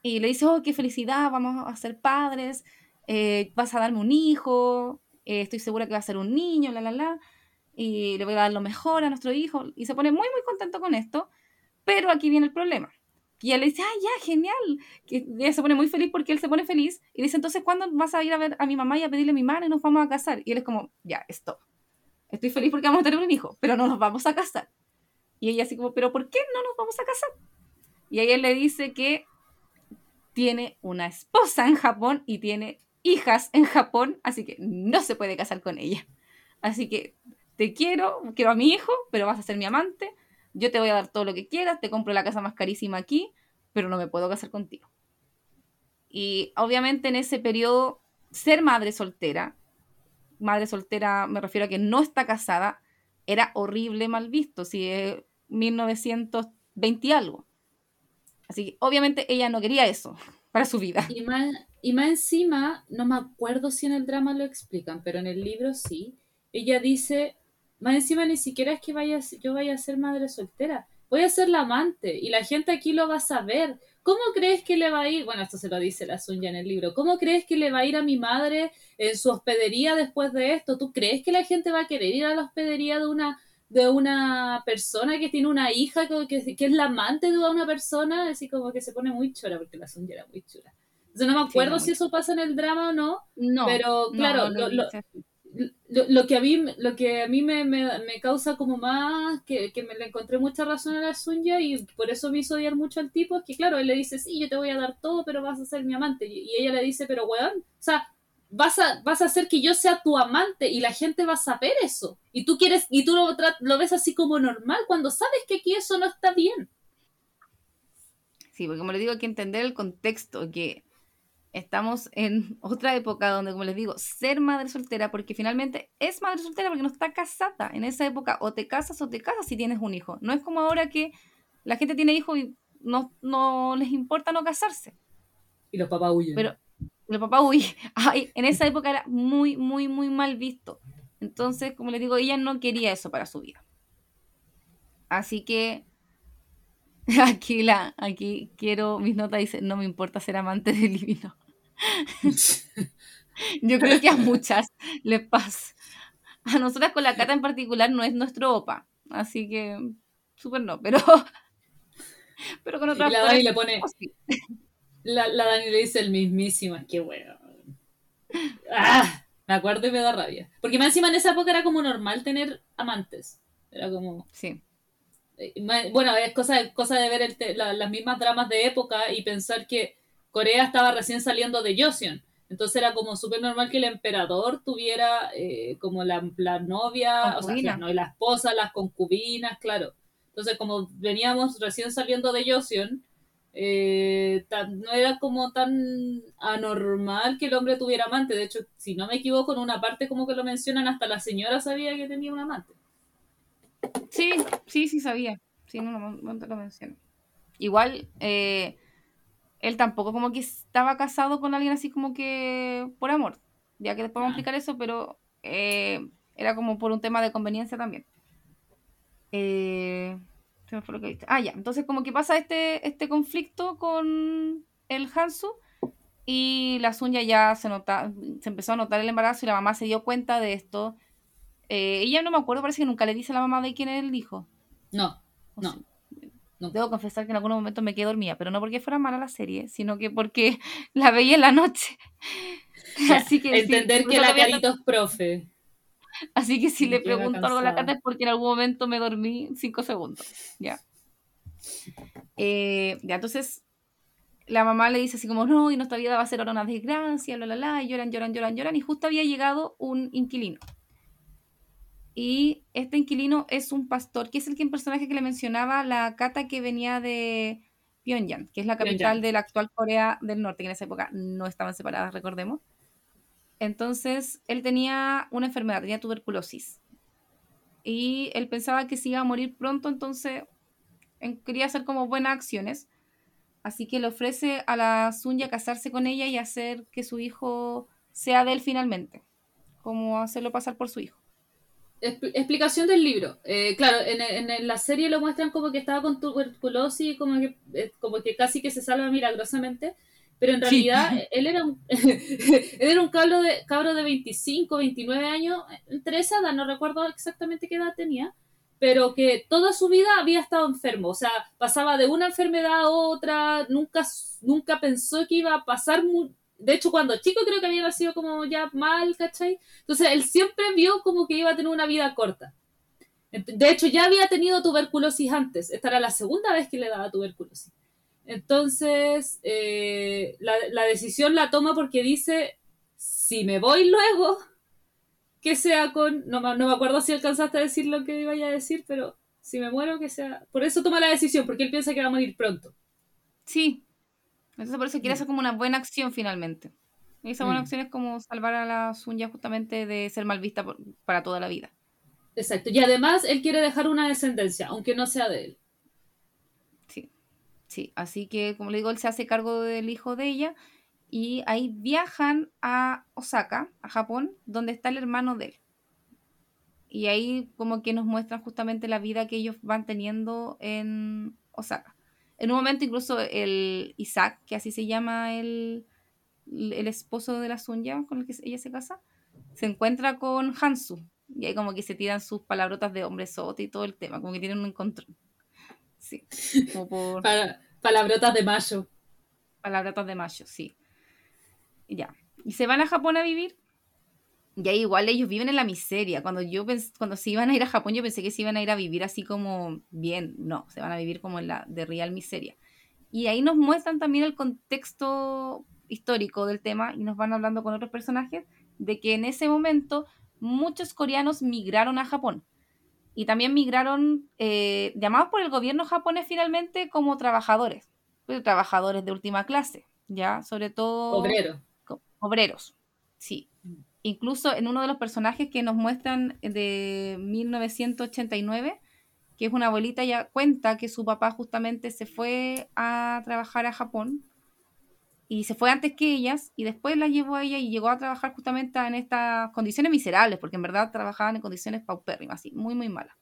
Y le dice, oh, qué felicidad, vamos a ser padres, eh, vas a darme un hijo, eh, estoy segura que va a ser un niño, la, la, la y le voy a dar lo mejor a nuestro hijo. Y se pone muy, muy contento con esto. Pero aquí viene el problema. Y ella le dice, ah, ya, genial. Que ella se pone muy feliz porque él se pone feliz. Y dice, entonces, ¿cuándo vas a ir a ver a mi mamá y a pedirle mi mano y nos vamos a casar? Y él es como, ya, stop. Estoy feliz porque vamos a tener un hijo, pero no nos vamos a casar. Y ella así como, pero ¿por qué no nos vamos a casar? Y ahí él le dice que tiene una esposa en Japón y tiene hijas en Japón, así que no se puede casar con ella. Así que te quiero, quiero a mi hijo, pero vas a ser mi amante. Yo te voy a dar todo lo que quieras, te compro la casa más carísima aquí, pero no me puedo casar contigo. Y obviamente en ese periodo, ser madre soltera, madre soltera me refiero a que no está casada, era horrible mal visto, si es 1920 y algo. Así que obviamente ella no quería eso para su vida. Y más, y más encima, no me acuerdo si en el drama lo explican, pero en el libro sí. Ella dice, más encima ni siquiera es que vaya, yo vaya a ser madre soltera, voy a ser la amante y la gente aquí lo va a saber. ¿Cómo crees que le va a ir? Bueno, esto se lo dice la Sunya en el libro. ¿Cómo crees que le va a ir a mi madre en su hospedería después de esto? ¿Tú crees que la gente va a querer ir a la hospedería de una de una persona que tiene una hija que, que- que es la amante de una persona? Así como que se pone muy chora porque la Sunya era muy chula. Entonces no me acuerdo no, si eso pasa en el drama o no, No, pero no, claro, no lo- lo- lo, lo que a mí, lo que a mí me, me, me causa como más, que, que me le encontré mucha razón a la Sunya y por eso me hizo odiar mucho al tipo, es que claro, él le dice, sí, yo te voy a dar todo, pero vas a ser mi amante. Y, y ella le dice, pero weón, o sea, vas a, vas a hacer que yo sea tu amante y la gente va a saber eso. Y tú quieres, y tú lo, lo ves así como normal cuando sabes que aquí eso no está bien. Sí, porque como les digo, hay que entender el contexto, que estamos en otra época donde, como les digo, ser madre soltera, porque finalmente es madre soltera porque no está casada. En esa época o te casas o te casas si tienes un hijo. No es como ahora que la gente tiene hijos y no, no les importa no casarse. Y los papás huyen. Pero el papá, uy, ay, en esa época era muy, muy, muy mal visto. Entonces, como les digo, ella no quería eso para su vida. Así que Aquí, la, aquí quiero, mis notas dicen, no me importa ser amante del divino. Yo creo que a muchas les pasa. A nosotras con la Cata en particular no es nuestro opa, así que súper no, pero, pero con otras Y la Dani le pone, la, la Dani le dice el mismísimo, qué bueno. ¡Ah! Me acuerdo y me da rabia. Porque más encima en esa época era como normal tener amantes. Era como... Sí. Eh, Bueno, es cosa, cosa de ver el te- la- las mismas dramas de época y pensar que Corea estaba recién saliendo de Joseon. Entonces era como súper normal que el emperador tuviera eh, como la, la novia, o sea, no, y la esposa, las concubinas, claro. Entonces como veníamos recién saliendo de Joseon, eh, tan- no era como tan anormal que el hombre tuviera amante. De hecho, si no me equivoco, en una parte como que lo mencionan, hasta la señora sabía que tenía un amante. Sí, sí, sí sabía. Sí, no, no, no te lo menciono. Igual, eh, él tampoco como que estaba casado con alguien así como que por amor. Ya que después vamos a explicar eso, pero eh, era como por un tema de conveniencia también. Eh, se me fue lo que dije. Ah, ya. Entonces como que pasa este, este conflicto con el Hansu y la Sunya ya se nota, se empezó a notar el embarazo y la mamá se dio cuenta de esto. Eh, ella no me acuerdo, parece que nunca le dice a la mamá de quién es el hijo. No, No, sí. No. Debo confesar que en algunos momentos me quedé dormida, pero no porque fuera mala la serie, sino que porque la veía en la noche. Ya, así que Entender que la es profe. Así que si le pregunto algo a la. Cata es porque en algún momento me dormí cinco segundos. Ya. Eh, ya, entonces la mamá le dice así como, no, y nuestra vida va a ser ahora una desgracia, la, la, la, y lloran, lloran, lloran, lloran, y justo había llegado un inquilino. Y este inquilino es un pastor, que es el que personaje que le mencionaba la Cata que venía de Pyongyang, que es la capital Pyongyang. de la actual Corea del Norte, que en esa época no estaban separadas, recordemos. Entonces, él tenía una enfermedad, tenía tuberculosis. Y él pensaba que se iba a morir pronto, entonces en- quería hacer como buenas acciones. Así que le ofrece a la Sunya casarse con ella y hacer que su hijo sea de él finalmente. Como hacerlo pasar por su hijo. Expl- explicación del libro. Eh, claro, en, en- en la serie lo muestran como que estaba con tuberculosis como que, eh, como que casi que se salva milagrosamente. Pero en Sí. realidad él era un, él era un cabro de, cabro de 25, 29 años, entre esa edad, no recuerdo exactamente qué edad tenía, pero que toda su vida había estado enfermo. O sea, pasaba de una enfermedad a otra, nunca, nunca pensó que iba a pasar. De hecho, cuando chico creo que había nacido como ya mal, ¿cachai? Entonces él siempre vio como que iba a tener una vida corta. De hecho, ya había tenido tuberculosis antes. Esta era la segunda vez que le daba tuberculosis. Entonces, eh, la, la decisión la toma porque dice, si me voy luego, que sea con... No, no me acuerdo si alcanzaste a decir lo que iba a decir, pero si me muero, que sea... Por eso toma la decisión, porque él piensa que va a morir pronto. Sí. Entonces por eso quiere Mm. hacer como una buena acción finalmente. Y esa buena Mm. acción es como salvar a la Sunya justamente de ser mal vista por- para toda la vida. Exacto. Y además, él quiere dejar una descendencia, aunque no sea de él. Sí, sí. Así que, como le digo, él se hace cargo del hijo de ella y ahí viajan a Osaka, a Japón, donde está el hermano de él. Y ahí como que nos muestran justamente la vida que ellos van teniendo en Osaka. En un momento incluso el Isaac, que así se llama el, el esposo de la Sunya con el que ella se casa, se encuentra con Hansu. Y ahí como que se tiran sus palabrotas de hombre sote y todo el tema, como que tienen un encontrón. Sí, como por palabrotas de mayo. palabrotas de mayo, sí. Ya. Y se van a Japón a vivir. Y ahí igual ellos viven en la miseria. Cuando yo pens- cuando se iban a ir a Japón, yo pensé que se iban a ir a vivir así como bien. No, se van a vivir como en la de real miseria. Y ahí nos muestran también el contexto histórico del tema y nos van hablando con otros personajes de que en ese momento muchos coreanos migraron a Japón. Y también migraron, eh, llamados por el gobierno japonés finalmente como trabajadores, pero trabajadores de última clase, ya, sobre todo Obrero. co- obreros, sí. Incluso en uno de los personajes que nos muestran de 1989, que es una abuelita, ya cuenta que su papá justamente se fue a trabajar a Japón y se fue antes que ellas y después la llevó a ella y llegó a trabajar justamente en estas condiciones miserables, porque en verdad trabajaban en condiciones paupérrimas, así, muy, muy malas.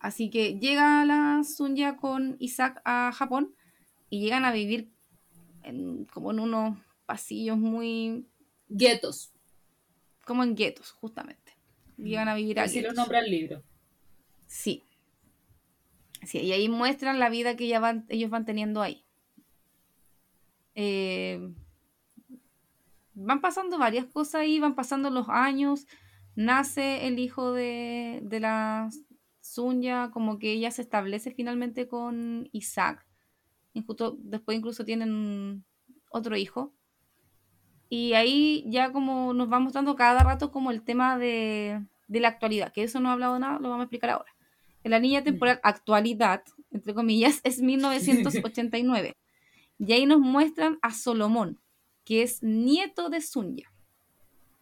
Así que llega la Sunya con Isaac a Japón y llegan a vivir como en unos pasillos muy Guetos. como en guetos, justamente. Llegan a vivir a Así lo nombra el libro. Sí. Sí, y ahí muestran la vida que ya van, ellos van teniendo ahí. Eh, van pasando varias cosas ahí, van pasando los años. Nace el hijo de, de la Sunya, como que ella se establece finalmente con Isaac. Y justo después incluso tienen otro hijo. Y ahí ya como nos va mostrando cada rato como el tema de, de la actualidad, que eso no he hablado nada, lo vamos a explicar ahora. En la línea temporal actualidad, entre comillas, es 1989. Y ahí nos muestran a Solomón, que es nieto de Sunya.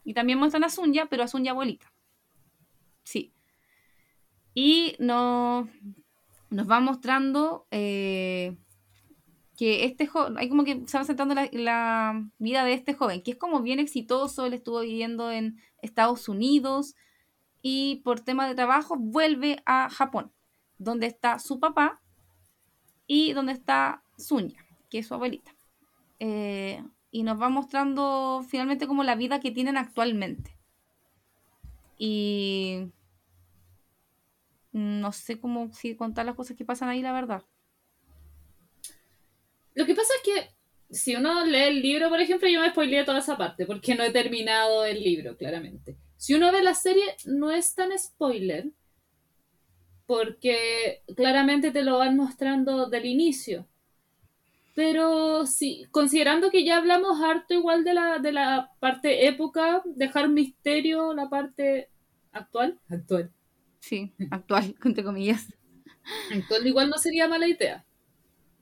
Y también muestran a Sunya, pero a Sunya abuelita. Sí. Y nos, nos va mostrando eh, que este joven, hay como que se va sentando la, vida de este joven, que es como bien exitoso, él estuvo viviendo en Estados Unidos y por tema de trabajo vuelve a Japón, donde está su papá y donde está Sunya, que es su abuelita. Eh, y nos va mostrando finalmente como la vida que tienen actualmente. Y no sé cómo si contar las cosas que pasan ahí, la verdad. Lo que pasa es que si uno lee el libro, por ejemplo, yo me spoileé toda esa parte porque no he terminado el libro, claramente. Si uno ve la serie, no es tan spoiler porque claramente te lo van mostrando del inicio. Pero sí, considerando que ya hablamos harto igual de la, de la parte época, dejar misterio la parte actual. Actual. Sí, actual, entre comillas. Actual igual no sería mala idea.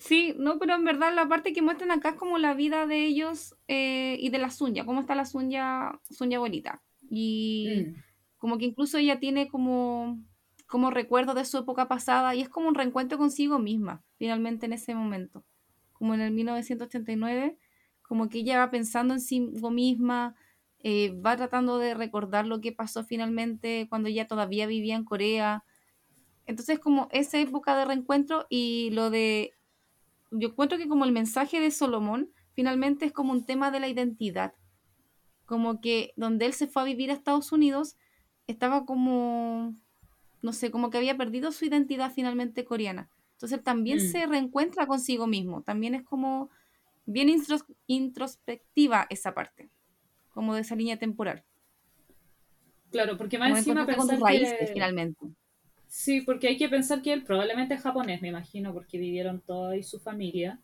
Sí, no, pero en verdad la parte que muestran acá es como la vida de ellos eh, y de la Sunya, cómo está la Sunya, Sunya abuelita. Y Mm. como que incluso ella tiene como, como recuerdo de su época pasada y es como un reencuentro consigo misma, finalmente en ese momento. Como en el 1989, como que ella va pensando en sí misma, eh, va tratando de recordar lo que pasó finalmente cuando ella todavía vivía en Corea. Entonces como esa época de reencuentro y lo de yo encuentro que como el mensaje de Solomón finalmente es como un tema de la identidad. Como que donde él se fue a vivir a Estados Unidos estaba como, no sé, como que había perdido su identidad finalmente coreana. Entonces él también Mm. se reencuentra consigo mismo. También es como bien intros- introspectiva esa parte, como de esa línea temporal. Claro, porque más Como encima encontrarse con pensar raíces que... finalmente. Sí, porque hay que pensar que él probablemente es japonés, me imagino, porque vivieron toda y su familia.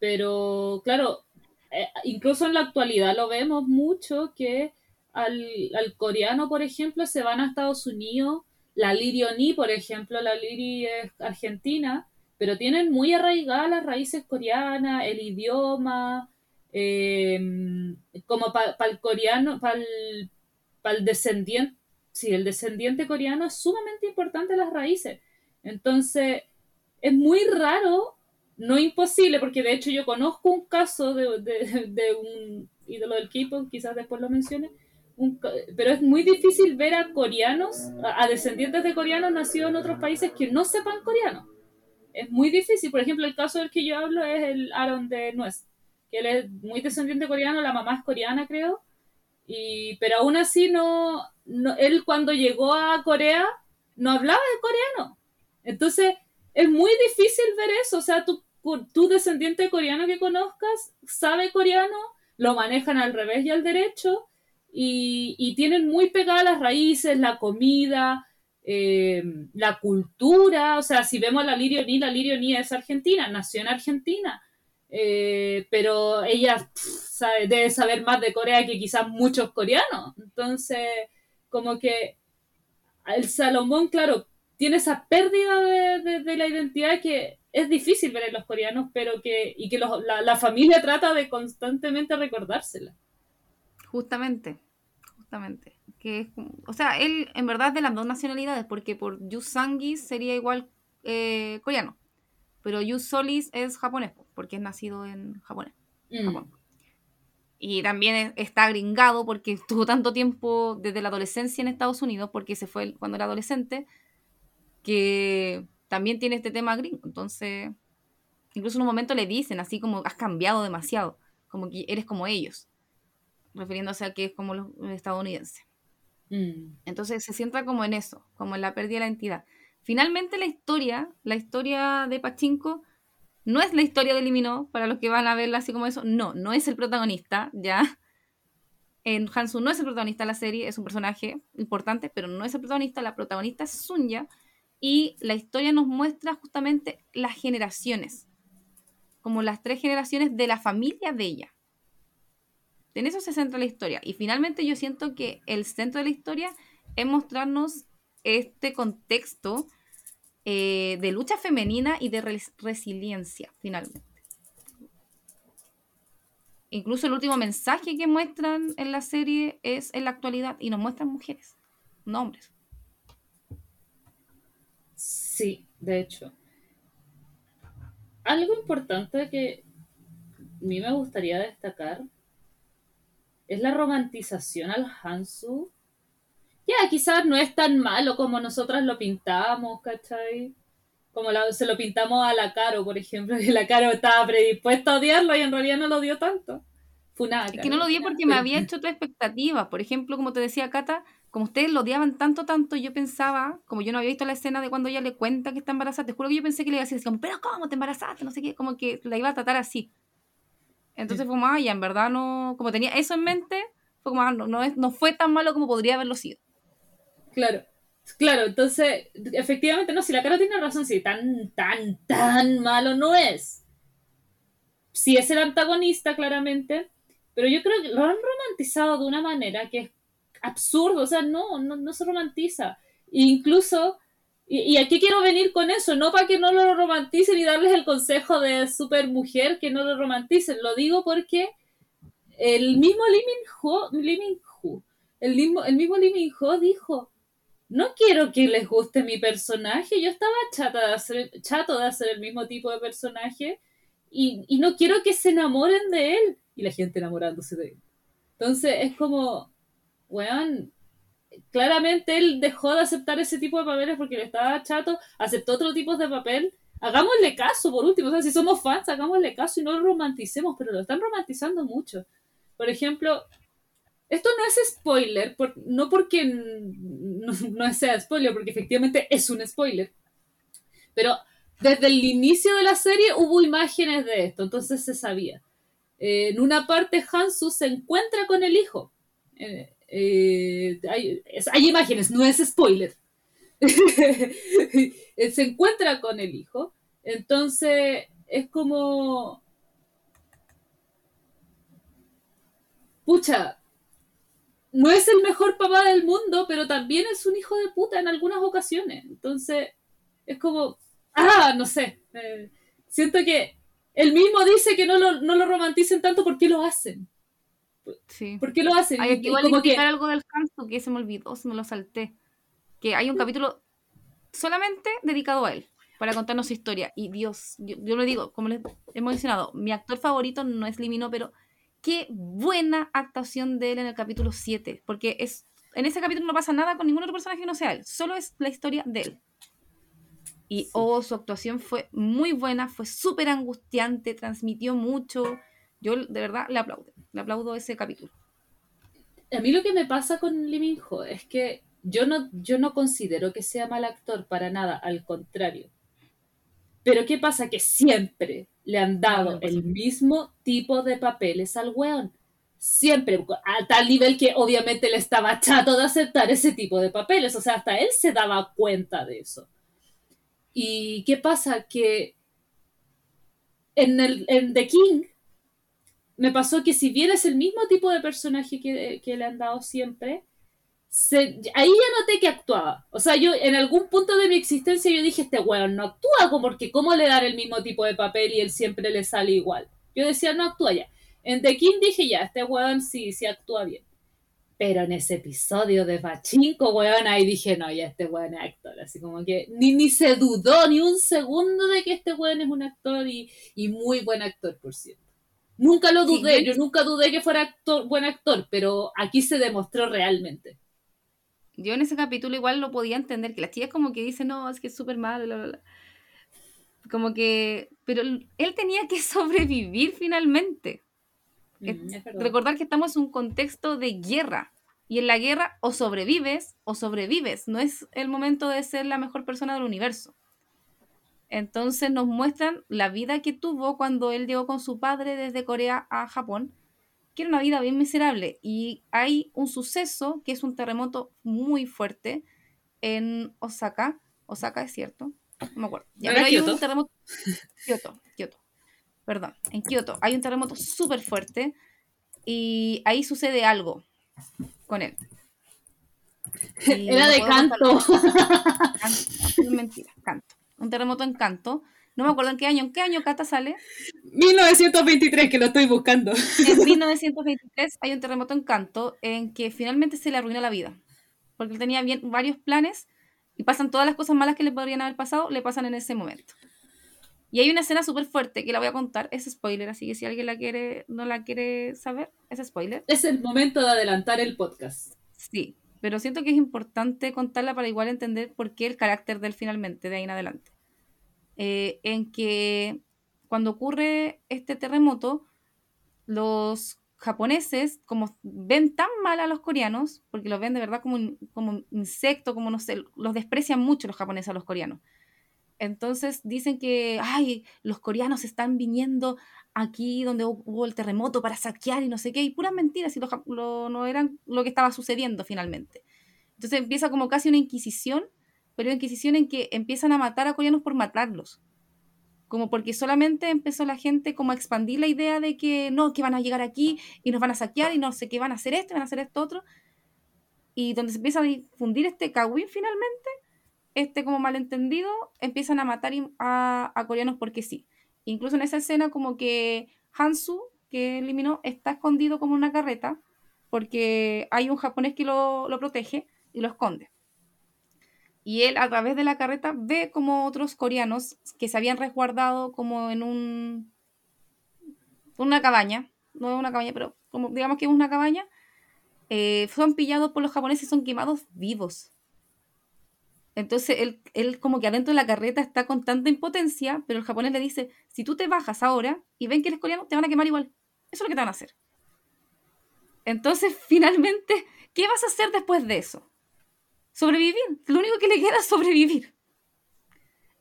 Pero, claro, eh, incluso en la actualidad lo vemos mucho que al, al coreano, por ejemplo, se van a Estados Unidos. La Liri Oni, por ejemplo, la Liri es argentina, pero tienen muy arraigadas las raíces coreanas, el idioma, eh, como para el coreano, para el descendiente sí, el descendiente coreano es sumamente importante las raíces. Entonces, es muy raro, no imposible, porque de hecho yo conozco un caso de, de, de un ídolo del K-pop, quizás después lo mencione, un, pero es muy difícil ver a coreanos, a, a, descendientes de coreanos nacidos en otros países que no sepan coreano. Es muy difícil. Por ejemplo, el caso del que yo hablo es el Aaron de Nuez, que él es muy descendiente coreano, la mamá es coreana, creo. Y, pero aún así no, no, él cuando llegó a Corea no hablaba de coreano. Entonces es muy difícil ver eso. O sea, tu, tu descendiente coreano que conozcas sabe coreano, lo manejan al revés y al derecho y, y tienen muy pegadas las raíces, la comida, eh, la cultura. O sea, si vemos a la Lirio Ni, la Lirio Ni es argentina, nació en Argentina. Eh, pero ella sabe, debe saber más de Corea que quizás muchos coreanos. Entonces, como que el Salomón, claro, tiene esa pérdida de, de, de, la identidad que es difícil ver en los coreanos, pero que, y que los, la, la, familia trata de constantemente recordársela. Justamente, justamente. Que es, o sea, él en verdad es de las dos nacionalidades, porque por Yu Sangis sería igual eh, coreano, pero Yu Solis es japonés, porque es nacido en japonés. Mm. Japón. Y también está gringado porque estuvo tanto tiempo desde la adolescencia en Estados Unidos, porque se fue cuando era adolescente. que también tiene este tema gringo. Entonces, incluso en un momento le dicen así como has cambiado demasiado, como que eres como ellos, refiriéndose a que es como los estadounidenses. Mm. Entonces se centra como en eso, como en la pérdida de la identidad. Finalmente la historia, la historia de Pachinko, no es la historia de Eliminó, para los que van a verla así como eso, no, no es el protagonista, ya. En Hansu no es el protagonista de la serie, es un personaje importante, pero no es el protagonista, la protagonista es Sunya, y la historia nos muestra justamente las generaciones, como las tres generaciones de la familia de ella. En eso se centra la historia. Y finalmente yo siento que el centro de la historia es mostrarnos este contexto eh, de lucha femenina y de res- resiliencia, finalmente. Incluso el último mensaje que muestran en la serie es en la actualidad y nos muestran mujeres, no hombres. Sí, de hecho. Algo importante que a mí me gustaría destacar es la romantización al Hansu. Ya, quizás no es tan malo como nosotras lo pintamos, ¿cachai? Como la- se lo pintamos a la Caro, por ejemplo, que la Caro estaba predispuesta a odiarlo y en realidad no lo odió tanto. Funada, Es que no lo odié porque me había hecho otra expectativa. Por ejemplo, como te decía Cata, como ustedes lo odiaban tanto, tanto, yo pensaba, como yo no había visto la escena de cuando ella le cuenta que está embarazada, te juro que yo pensé que le iba a decir así como, pero ¿cómo te embarazaste? No sé qué, como que la iba a tratar así. Entonces fue como, ah, ya, en verdad no, como tenía eso en mente, fue como, ah, no, no, es, no fue tan malo como podría haberlo sido. Claro, claro, entonces, efectivamente, no, si la cara tiene razón, si tan, tan, tan malo no es. Sí es el antagonista, claramente, pero yo creo que lo han romantizado de una manera que es absurdo, o sea, no, no, no se romantiza. Incluso, y, aquí quiero venir con eso, no para que no lo romanticen y darles el consejo de super mujer que no lo romanticen, lo digo porque el mismo Lee Min-ho, Lee Min-ho, el mismo, el mismo Lee Min-ho dijo, no quiero que les guste mi personaje, yo estaba chata de hacer, chato de hacer el mismo tipo de personaje y, y no quiero que se enamoren de él y la gente enamorándose de él. Entonces es como, weón, claramente él dejó de aceptar ese tipo de papeles porque le estaba chato, aceptó otro tipo de papel. Hagámosle caso, por último, o sea, si somos fans, hagámosle caso y no lo romanticemos, pero lo están romantizando mucho. Por ejemplo, esto no es spoiler, por- no porque no, no sea spoiler, porque efectivamente es un spoiler. Pero desde el inicio de la serie hubo imágenes de esto, entonces se sabía. Eh, en una parte Hansu se encuentra con el hijo. Eh, eh, hay, es- hay imágenes, no es spoiler. Eh, se encuentra con el hijo. Entonces es como... Pucha, no es el mejor papá del mundo, pero también es un hijo de puta en algunas ocasiones. Entonces, es como, ah, no sé. eh, siento que él mismo dice que no lo, no lo romanticen tanto porque lo hacen. Sí. ¿Por qué lo hacen? Hay Y- igual como que, explicar algo del Hansu que se me olvidó, se me lo salté. Que hay un capítulo solamente dedicado a él, para contarnos su historia. Y Dios, yo, yo le digo, como les hemos mencionado, mi actor favorito no es Limino, pero qué buena actuación de él en el capítulo 7. Porque es en ese capítulo no pasa nada con ningún otro personaje que no sea él, solo es la historia de él. Y oh, su actuación fue muy buena, fue súper angustiante, transmitió mucho. Yo de verdad le aplaudo, le aplaudo ese capítulo. a mí lo que me pasa con Lee Min Ho es que yo no, yo no considero que sea mal actor para nada, al contrario. Pero ¿qué pasa? Que siempre le han dado el mismo tipo de papeles al weón. Siempre, a tal nivel que obviamente le estaba chato de aceptar ese tipo de papeles. O sea, hasta él se daba cuenta de eso. ¿Y qué pasa? Que en, el, en The King me pasó que si bien es el mismo tipo de personaje que, que le han dado siempre, se- ahí ya noté que actuaba. O sea, yo en algún punto de mi existencia yo dije, este weón no actúa, porque ¿cómo le dan el mismo tipo de papel y él siempre le sale igual? Yo decía, no actúa ya. En The King dije, ya, este weón sí, sí actúa bien. Pero en ese episodio de Pachinko, weón, ahí dije, no, ya este weón es actor. Así como que ni, ni se dudó ni un segundo de que este weón es un actor y, y muy buen actor, por cierto. Nunca lo dudé, yo- yo nunca dudé que fuera actor, buen actor, pero aquí se demostró realmente. Yo en ese capítulo igual lo podía entender, que las chicas como que dicen, no, es que es súper malo, bla, bla, bla. Como que, pero él tenía que sobrevivir finalmente. Mm, es. Recordar que estamos en un contexto de guerra. Y en la guerra o sobrevives o sobrevives. No es el momento de ser la mejor persona del universo. Entonces nos muestran la vida que tuvo cuando él llegó con su padre desde Corea a Japón, que era una vida bien miserable. Y hay un suceso que es un terremoto muy fuerte en Osaka. Osaka es cierto, no me acuerdo. Ya, ¿No pero hay un terremoto. Kioto, Kioto. Perdón, en Kioto hay un terremoto súper fuerte y ahí sucede algo con él. Y Era de canto. Canto, es mentira, canto. Un terremoto en canto. No me acuerdo en qué año. ¿En qué año Cata sale? 1923, que lo estoy buscando. En 1923 hay un terremoto en canto en que finalmente se le arruina la vida. Porque él tenía bien, varios planes y pasan todas las cosas malas que le podrían haber pasado, le pasan en ese momento. Y hay una escena súper fuerte que la voy a contar, es spoiler, así que si alguien la quiere, no la quiere saber, es spoiler. Es el momento de adelantar el podcast. Sí, pero siento que es importante contarla para igual entender por qué el carácter de él finalmente, de ahí en adelante. Eh, en que cuando ocurre este terremoto, los japoneses, como ven tan mal a los coreanos, porque los ven de verdad como un, como insecto, como no sé, los desprecian mucho los japoneses a los coreanos. Entonces dicen que, ay, los coreanos están viniendo aquí donde hu- hubo el terremoto para saquear y no sé qué, y puras mentiras, y lo, lo- no eran lo que estaba sucediendo finalmente. Entonces empieza como casi una inquisición, pero una inquisición en que empiezan a matar a coreanos por matarlos. Como porque solamente empezó la gente como a expandir la idea de que no, que van a llegar aquí y nos van a saquear y no sé qué van a hacer esto, van a hacer esto otro. Y donde se empieza a difundir este kawin finalmente, este como malentendido, empiezan a matar a, a coreanos porque sí. Incluso en esa escena como que Hansu, que eliminó, está escondido como una carreta porque hay un japonés que lo, lo protege y lo esconde. Y él a través de la carreta ve como otros coreanos que se habían resguardado como en un una cabaña, no es una cabaña, pero como digamos que es una cabaña, eh, son pillados por los japoneses y son quemados vivos. Entonces él, él como que adentro de la carreta está con tanta impotencia, pero el japonés le dice, si tú te bajas ahora y ven que eres coreano, te van a quemar igual. Eso es lo que te van a hacer. Entonces, finalmente, ¿qué vas a hacer después de eso? Sobrevivir. Lo único que le queda es sobrevivir.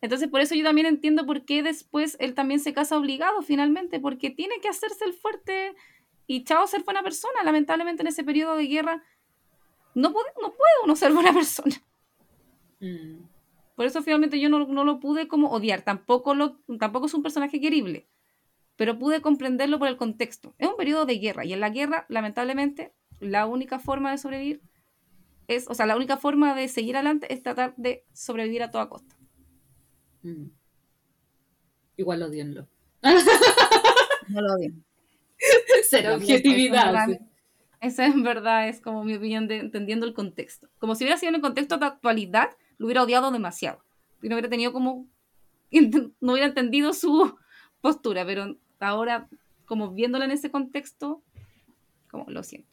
Entonces, por eso yo también entiendo por qué después él también se casa obligado finalmente, porque tiene que hacerse el fuerte y chao ser buena persona. Lamentablemente en ese periodo de guerra no puede, no puede uno ser buena persona. Mm. Por eso finalmente yo no, no lo pude como odiar. Tampoco, lo, tampoco es un personaje querible. Pero pude comprenderlo por el contexto. Es un periodo de guerra. Y en la guerra, lamentablemente, la única forma de sobrevivir es, o sea, la única forma de seguir adelante es tratar de sobrevivir a toda costa. Mm. Igual odienlo. No lo odio. Cero objetividad. sí. Esa en verdad es como mi opinión de entendiendo el contexto. Como si hubiera sido en el contexto de actualidad, lo hubiera odiado demasiado. Y no hubiera tenido como. No hubiera entendido su postura, pero ahora, como viéndola en ese contexto, como lo siento.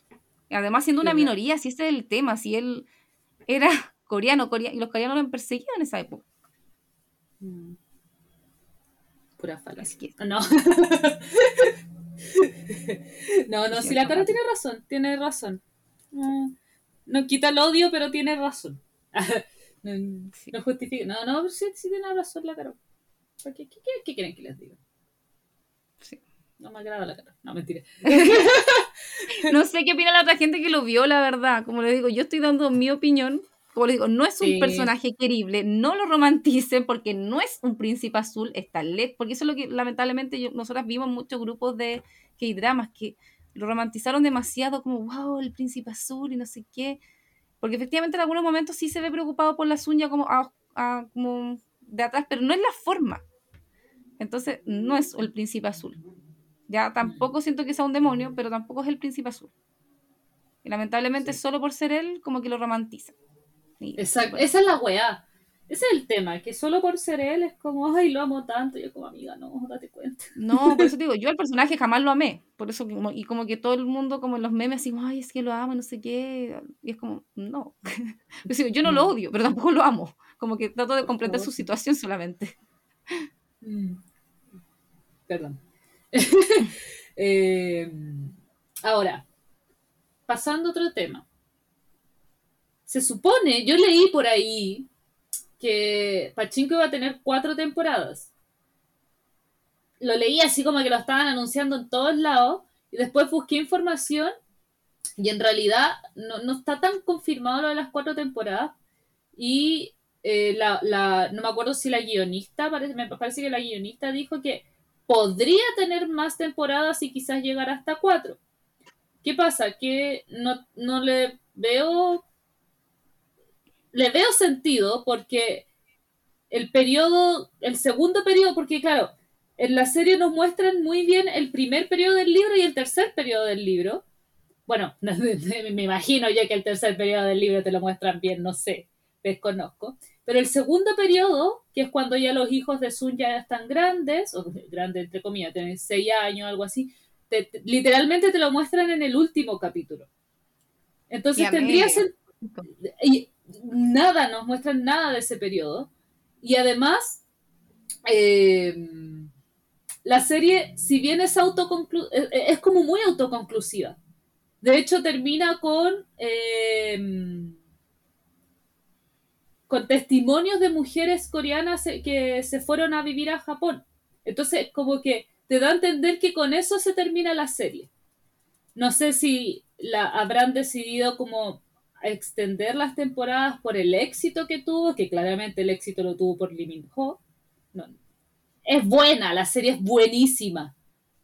Además, siendo una minoría, si ese es el tema, si él era coreano, corea- y los coreanos lo han perseguido en esa época. Mm. Pura falacia. que, No. no, no, si la cara tiene razón, tiene razón. No, no quita el odio, pero tiene razón. no, justifica. No, no, sí, sí tiene razón la cara. ¿Por ¿Qué, qué, qué- qué quieren que les diga? sí. No me agrada la cara. No, mentira. No sé qué opina la otra gente que lo vio, la verdad. Como les digo, yo estoy dando mi opinión. Como les digo, no es un Sí. personaje querible, no lo romanticen porque no es un príncipe azul, está lejos. Porque eso es lo que lamentablemente yo- nosotras vimos muchos grupos de K-dramas que lo romantizaron demasiado, como wow, el príncipe azul y no sé qué. Porque efectivamente en algunos momentos sí se ve preocupado por las uñas como, a- a- como de atrás, pero no es la forma. Entonces, no es el príncipe azul. Ya tampoco siento que sea un demonio, pero tampoco es el príncipe azul. Y lamentablemente, Sí. solo por ser él, como que lo romantiza. Y- Exacto. Esa es la weá. Ese es el tema, que solo por ser él es como, ay, lo amo tanto. Y yo como amiga, no, date cuenta. No, por eso te digo, yo al personaje jamás lo amé. Por eso, como- y como que todo el mundo, como en los memes, así, ay, es que lo amo, no sé qué. Y es como, no. Yo, no lo odio, pero tampoco lo amo. Como que trato de comprender su situación solamente. Mm. Perdón. Eh, ahora, pasando a otro tema. Se supone, yo leí por ahí que Pachinko iba a tener cuatro temporadas. Lo leí así como que lo estaban anunciando en todos lados y después busqué información y en realidad no, no está tan confirmado lo de las cuatro temporadas y eh, la, la- no me acuerdo si la guionista, parece, me parece que la guionista dijo que podría tener más temporadas y quizás llegar hasta cuatro. ¿Qué pasa? Que no, le veo. Le veo sentido porque el periodo, el segundo periodo, porque claro, en la serie nos muestran muy bien el primer periodo del libro y el tercer periodo del libro. Bueno, me imagino ya que el tercer periodo del libro te lo muestran bien, no sé, desconozco. Pero el segundo periodo, que es cuando ya los hijos de Sun ya están grandes, o grandes entre comillas, tienen seis años, algo así, te- te- literalmente te lo muestran en el último capítulo. Entonces Ya tendría y nada, nos muestran nada de ese periodo. Y además, eh, la serie, si bien es es, es como muy autoconclusiva. De hecho, termina con eh, con testimonios de mujeres coreanas eh, que se fueron a vivir a Japón. Entonces, como que te da a entender que con eso se termina la serie. No sé si la habrán decidido como extender las temporadas por el éxito que tuvo, que claramente el éxito lo tuvo por Lee Min Ho. No. Es buena, la serie es buenísima.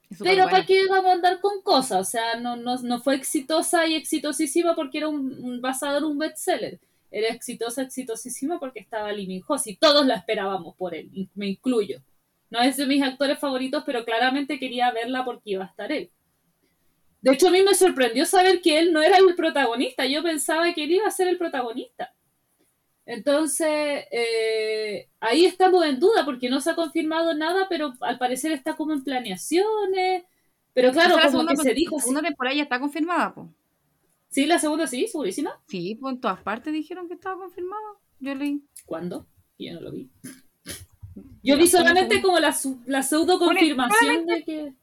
Es Pero superbuena. ¿para qué vamos a andar con cosas? O sea, no, no, no fue exitosa y exitosísima porque era un, un basado en un bestseller. Era exitosa, exitosísima porque estaba Lee Min Ho. Y todos la esperábamos por él, me incluyo. No es de mis actores favoritos, pero claramente quería verla porque iba a estar él. De hecho, a mí me sorprendió saber que él no era el protagonista. Yo pensaba que él iba a ser el protagonista. Entonces, eh, ahí estamos en duda porque no se ha confirmado nada, pero al parecer está como en planeaciones. Pero claro, O sea, la como que se dijo. segunda temporada ya está confirmada, po. Sí, la segunda sí, segurísima. Sí, pues en todas partes dijeron que estaba confirmada. Yo leí. ¿Cuándo? Yo no lo vi. Yo vi solamente como la, la pseudo confirmación de que.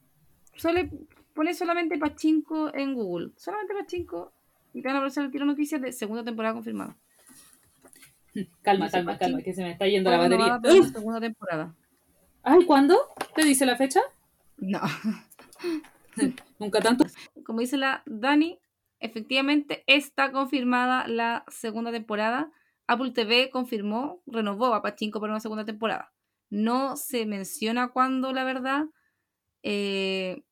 Sole, pone solamente Pachinko en Google. Solamente Pachinko. Y te van a aparecer el tiro noticias de segunda temporada confirmada. Calma, calma, calma, que se me está yendo la batería. ¡Ugh! segunda temporada. Ay, ¿cuándo? ¿Te dice la fecha? No. Nunca tanto. Como dice la Dani, efectivamente está confirmada la segunda temporada. Apple TV confirmó, renovó a Pachinko para una segunda temporada. No se menciona cuándo, la verdad. Eh,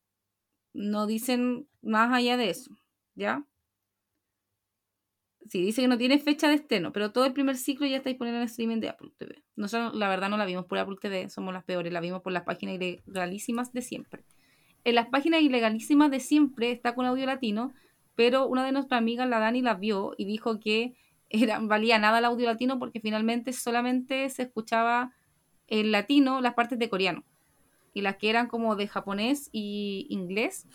no dicen más allá de eso, ¿ya? Sí, dice que no tiene fecha de estreno, pero todo el primer ciclo ya está disponible en el streaming de Apple TV. Nosotros, la verdad, no la vimos por Apple TV, somos las peores, la vimos por las páginas ilegalísimas de siempre. En las páginas ilegalísimas de siempre está con audio latino, pero una de nuestras amigas, la Dani, la vio y dijo que era, valía nada el audio latino porque finalmente solamente se escuchaba en latino las partes de coreano. Y las que eran como de japonés y inglés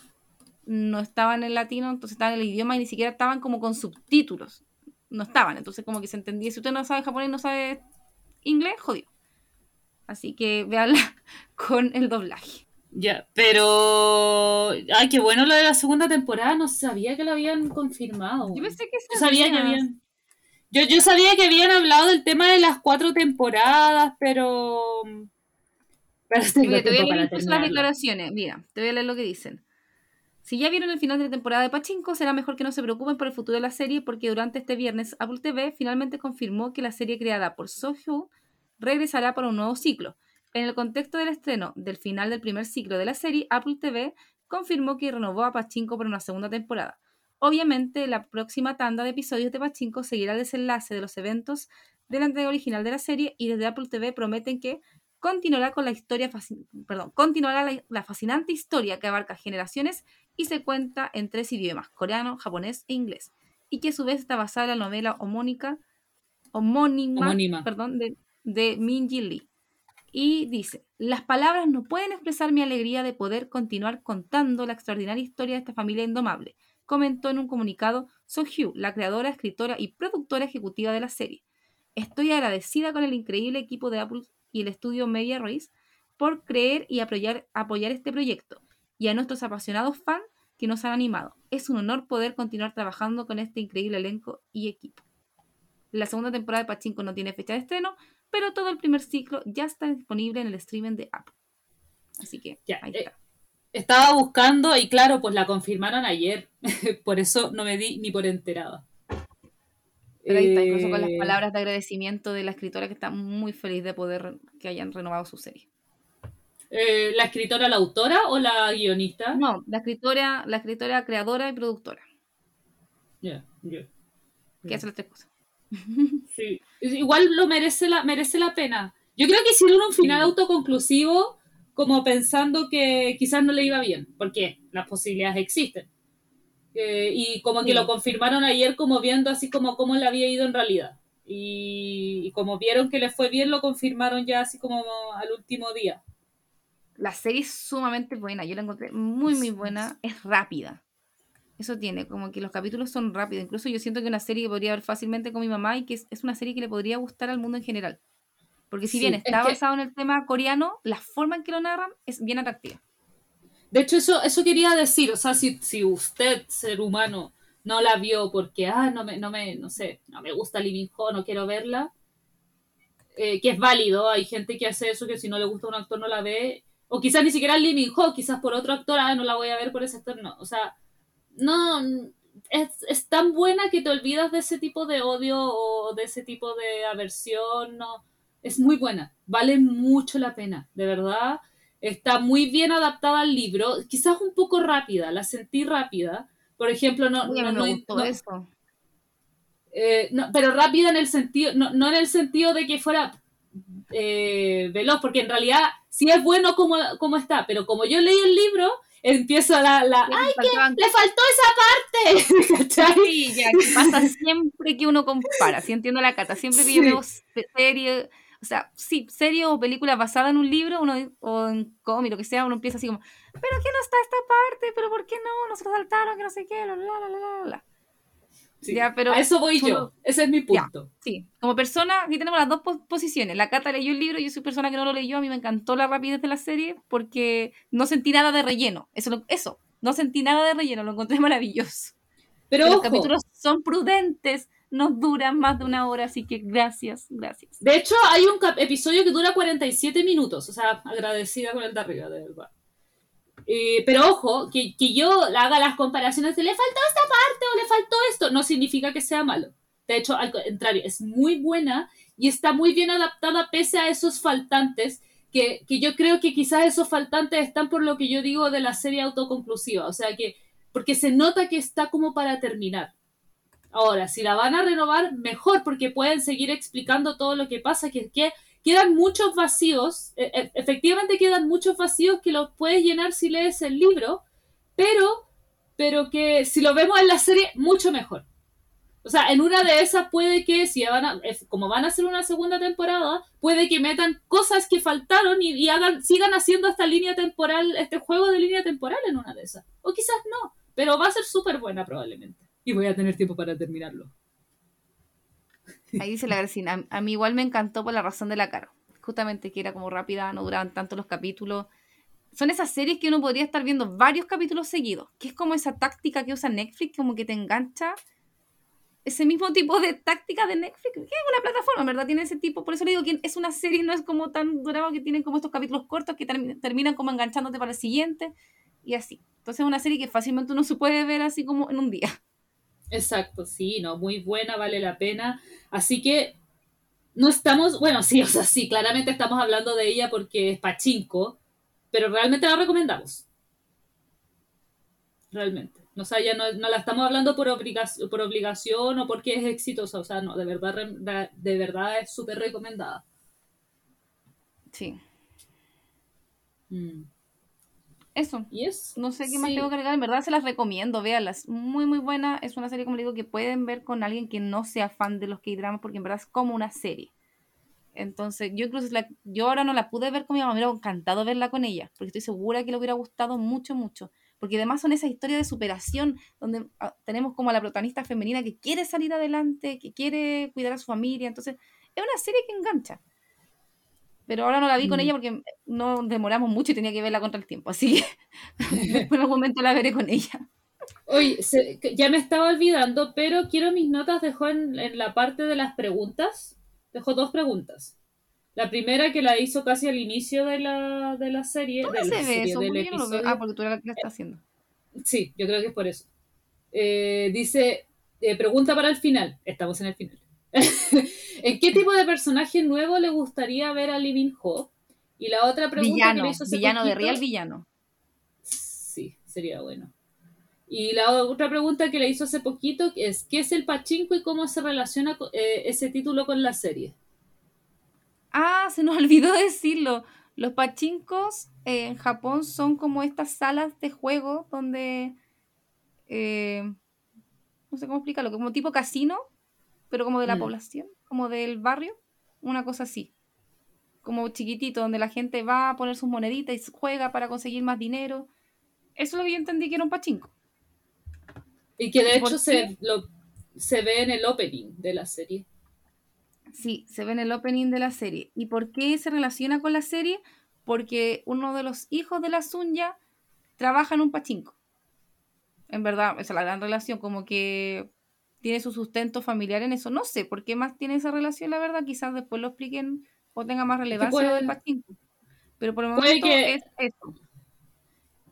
no estaban en latino, entonces estaban en el idioma y ni siquiera estaban como con subtítulos. No estaban, entonces como que se entendía. Si usted no sabe japonés, no sabe inglés, jodido. Así que véanla con el doblaje. Ya, pero. Ay, qué bueno lo de la segunda temporada. No sabía que lo habían confirmado. Yo pensé que Yo sabía que habían. Yo, yo sabía que habían hablado del tema de las cuatro temporadas, pero. Pero Mira, te voy a leer incluso las declaraciones. Mira, te voy a leer lo que dicen. Si ya vieron el final de la temporada de Pachinko, será mejor que no se preocupen por el futuro de la serie, porque durante este viernes Apple TV finalmente confirmó que la serie creada por Sohyun regresará para un nuevo ciclo. En el contexto del estreno del final del primer ciclo de la serie, Apple TV confirmó que renovó a Pachinko para una segunda temporada. Obviamente, la próxima tanda de episodios de Pachinko seguirá el desenlace de los eventos de la entrega original de la serie y desde Apple TV prometen que continuará con la historia, perdón, continuará la, la fascinante historia que abarca generaciones y se cuenta en tres idiomas, coreano, japonés e inglés, y que a su vez está basada en la novela homónica, homónima, Homónima. Perdón, de de Minji Lee. Y dice, las palabras no pueden expresar mi alegría de poder continuar contando la extraordinaria historia de esta familia indomable, comentó en un comunicado So-Hugh, la creadora, escritora y productora ejecutiva de la serie. Estoy agradecida con el increíble equipo de Apple y el estudio Media Race por creer y apoyar, apoyar este proyecto y a nuestros apasionados fans que nos han animado. Es un honor poder continuar trabajando con este increíble elenco y equipo. La segunda temporada de Pachinko no tiene fecha de estreno, pero todo el primer ciclo ya está disponible en el streaming de Apple. Así que Ya, ahí eh, está. Estaba buscando y claro, pues la confirmaron ayer. por eso no me di ni por enterada. Pero ahí está, incluso con las Eh, palabras de agradecimiento de la escritora que está muy feliz de poder que hayan renovado su serie. eh, ¿La escritora, la autora o la guionista? No, la escritora, la escritora, creadora y productora, Ya, ya. que hace las tres cosas. Sí. Igual lo merece la, merece la pena. Yo creo que hicieron un final autoconclusivo como pensando que quizás no le iba bien, porque las posibilidades existen. Eh, y como que Sí. lo confirmaron ayer como viendo así como cómo le había ido en realidad. Y, y como vieron que le fue bien, lo confirmaron ya así como al último día. La serie es sumamente buena, yo la encontré muy, muy buena, es rápida. Eso tiene, como que los capítulos son rápidos. Incluso yo siento que una serie que podría ver fácilmente con mi mamá y que es, es una serie que le podría gustar al mundo en general. Porque si Sí, bien es está que- basado en el tema coreano, la forma en que lo narran es bien atractiva. De hecho, eso, eso quería decir, o sea, si, si usted, ser humano, no la vio porque, ah, no me, no me, no sé, no me gusta Min Ho, no quiero verla, eh, que es válido, hay gente que hace eso, que si no le gusta un actor no la ve, o quizás ni siquiera Min Ho, quizás por otro actor, ah, no la voy a ver por ese actor, no, o sea, no, es, es tan buena que te olvidas de ese tipo de odio o de ese tipo de aversión, no, es muy buena, vale mucho la pena, de verdad. Está muy bien adaptada al libro, quizás un poco rápida, la sentí rápida. Por ejemplo, no, Uy, no, no- me gustó no- eso. eh, no, pero rápida en el sentido, no, no en el sentido de que fuera eh, veloz, porque en realidad sí es bueno como, como está, pero como yo leí el libro, empiezo la, la ¡ay, faltaban- le faltó esa parte! ¿Cachai? Sí, ya, que pasa siempre que uno compara, sí entiendo la cata, siempre que yo Sí. veo se- serie, o sea, sí, serie o película basada en un libro uno, o en cómic, lo que sea, uno empieza así como, pero que no está esta parte, pero ¿por qué no? Nos saltaron, que no sé qué, la, la, la, la, la, la. Sí, Ya, pero a eso voy tú yo, ese es mi punto. Sí, como persona, aquí tenemos las dos pos- posiciones. La Cata leyó el libro, yo soy persona que no lo leyó, a mí me encantó la rapidez de la serie porque no sentí nada de relleno. Eso, lo- eso no sentí nada de relleno, lo encontré maravilloso. Pero Y los ojo, capítulos son prudentes, no duran más de una hora, así que gracias, gracias. De hecho, hay un episodio que dura 47 minutos, o sea, agradecida con el de arriba, de verdad. Eh, pero ojo, que, que yo haga las comparaciones de le faltó esta parte o le faltó esto, no significa que sea malo. De hecho, al contrario, es muy buena y está muy bien adaptada pese a esos faltantes, que, que yo creo que quizás esos faltantes están por lo que yo digo de la serie autoconclusiva, o sea que, porque se nota que está como para terminar. Ahora, si la van a renovar, mejor, porque pueden seguir explicando todo lo que pasa, que, que quedan muchos vacíos, e- e- efectivamente quedan muchos vacíos que los puedes llenar si lees el libro, pero, pero que si lo vemos en la serie, mucho mejor. O sea, en una de esas puede que, si van a, como van a hacer una segunda temporada, puede que metan cosas que faltaron y, y hagan, sigan haciendo esta línea temporal, este juego de línea temporal en una de esas. O quizás no, pero va a ser súper buena probablemente. Y voy a tener tiempo para terminarlo. Ahí dice la Garcina, a, mí igual me encantó por la razón de la cara. Justamente que era como rápida, no duraban tanto los capítulos. Son esas series que uno podría estar viendo varios capítulos seguidos, que es como esa táctica que usa Netflix, como que te engancha. Ese mismo tipo de táctica de Netflix, que es una plataforma, ¿verdad? Tiene ese tipo, por eso le digo que es una serie, no es como tan durado que tienen como estos capítulos cortos que termi- terminan como enganchándote para el siguiente y así. Entonces es una serie que fácilmente uno se puede ver así como en un día. Exacto, sí, no, muy buena, vale la pena. Así que no estamos, bueno, sí, o sea, sí, claramente estamos hablando de ella porque es pachinko, pero realmente la recomendamos. Realmente. O sea, ya no, no la estamos hablando por, obligación, por obligación o porque es exitosa, o sea, no, de verdad, de verdad es súper recomendada. Sí. Mm. Eso. No sé qué más tengo que agregar, en verdad se las recomiendo, véanlas. Muy, muy buena. Es una serie, como le digo, que pueden ver con alguien que no sea fan de los K-dramas, porque en verdad es como una serie. Entonces, yo incluso la- yo ahora no la pude ver con mi mamá, me hubiera encantado verla con ella, porque estoy segura que le hubiera gustado mucho, mucho. Porque además son esas historias de superación, donde ah, tenemos como a la protagonista femenina que quiere salir adelante, que quiere cuidar a su familia. Entonces, es una serie que engancha. Pero ahora no la vi con Mm. ella porque no demoramos mucho y tenía que verla contra el tiempo. Así que después en algún momento la veré con ella. Oye, se- ya me estaba olvidando, pero quiero mis notas, dejó en, en la parte de las preguntas, dejó dos preguntas. La primera que la hizo casi al inicio de la, de la serie, ¿Dónde de la se ve eso? del no lo. Ah, porque tú eres la que la está haciendo. Sí, yo creo que es por eso. Eh, dice, eh, pregunta para el final. Estamos en el final. ¿En qué tipo de personaje nuevo le gustaría ver a Living Ho? Y la otra pregunta que Villano, le hizo hace villano de poquito- real villano. Sí, sería bueno. Y la otra pregunta que le hizo hace poquito es, ¿qué es el pachinko y cómo se relaciona eh, ese título con la serie? Ah, se nos olvidó decirlo. Los pachincos eh, en Japón son como estas salas de juego donde... eh, no sé cómo explicarlo, como tipo casino, pero como de la Mm. población, como del barrio, una cosa así. Como chiquitito, donde la gente va a poner sus moneditas y juega para conseguir más dinero. Eso es lo que yo entendí que era un pachinko. Y que de ¿Por hecho se, lo, se ve en el opening de la serie. Sí, se ve en el opening de la serie. ¿Y por qué se relaciona con la serie? Porque uno de los hijos de la Sunya trabaja en un pachinko. En verdad, esa es la gran relación, como que tiene su sustento familiar en eso. No sé por qué más tiene esa relación, la verdad. Quizás después lo expliquen o tenga más relevancia puede- lo del pachinko. Pero por el momento que- es eso.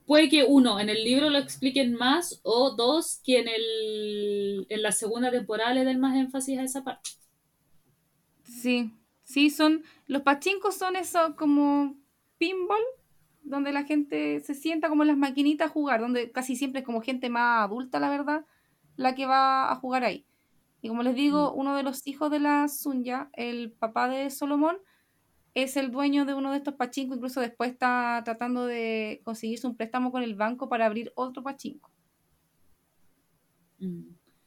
Puede que uno, en el libro lo expliquen más, o dos, que en, el, en la segunda temporada le den más énfasis a esa parte. Sí, sí, son. Los pachincos son eso como pinball, donde la gente se sienta como en las maquinitas a jugar, donde casi siempre es como gente más adulta, la verdad, la que va a jugar ahí. Y como les digo, uno de los hijos de la Sunya, el papá de Solomón, es el dueño de uno de estos pachincos, incluso después está tratando de conseguirse un préstamo con el banco para abrir otro pachinko. Mm.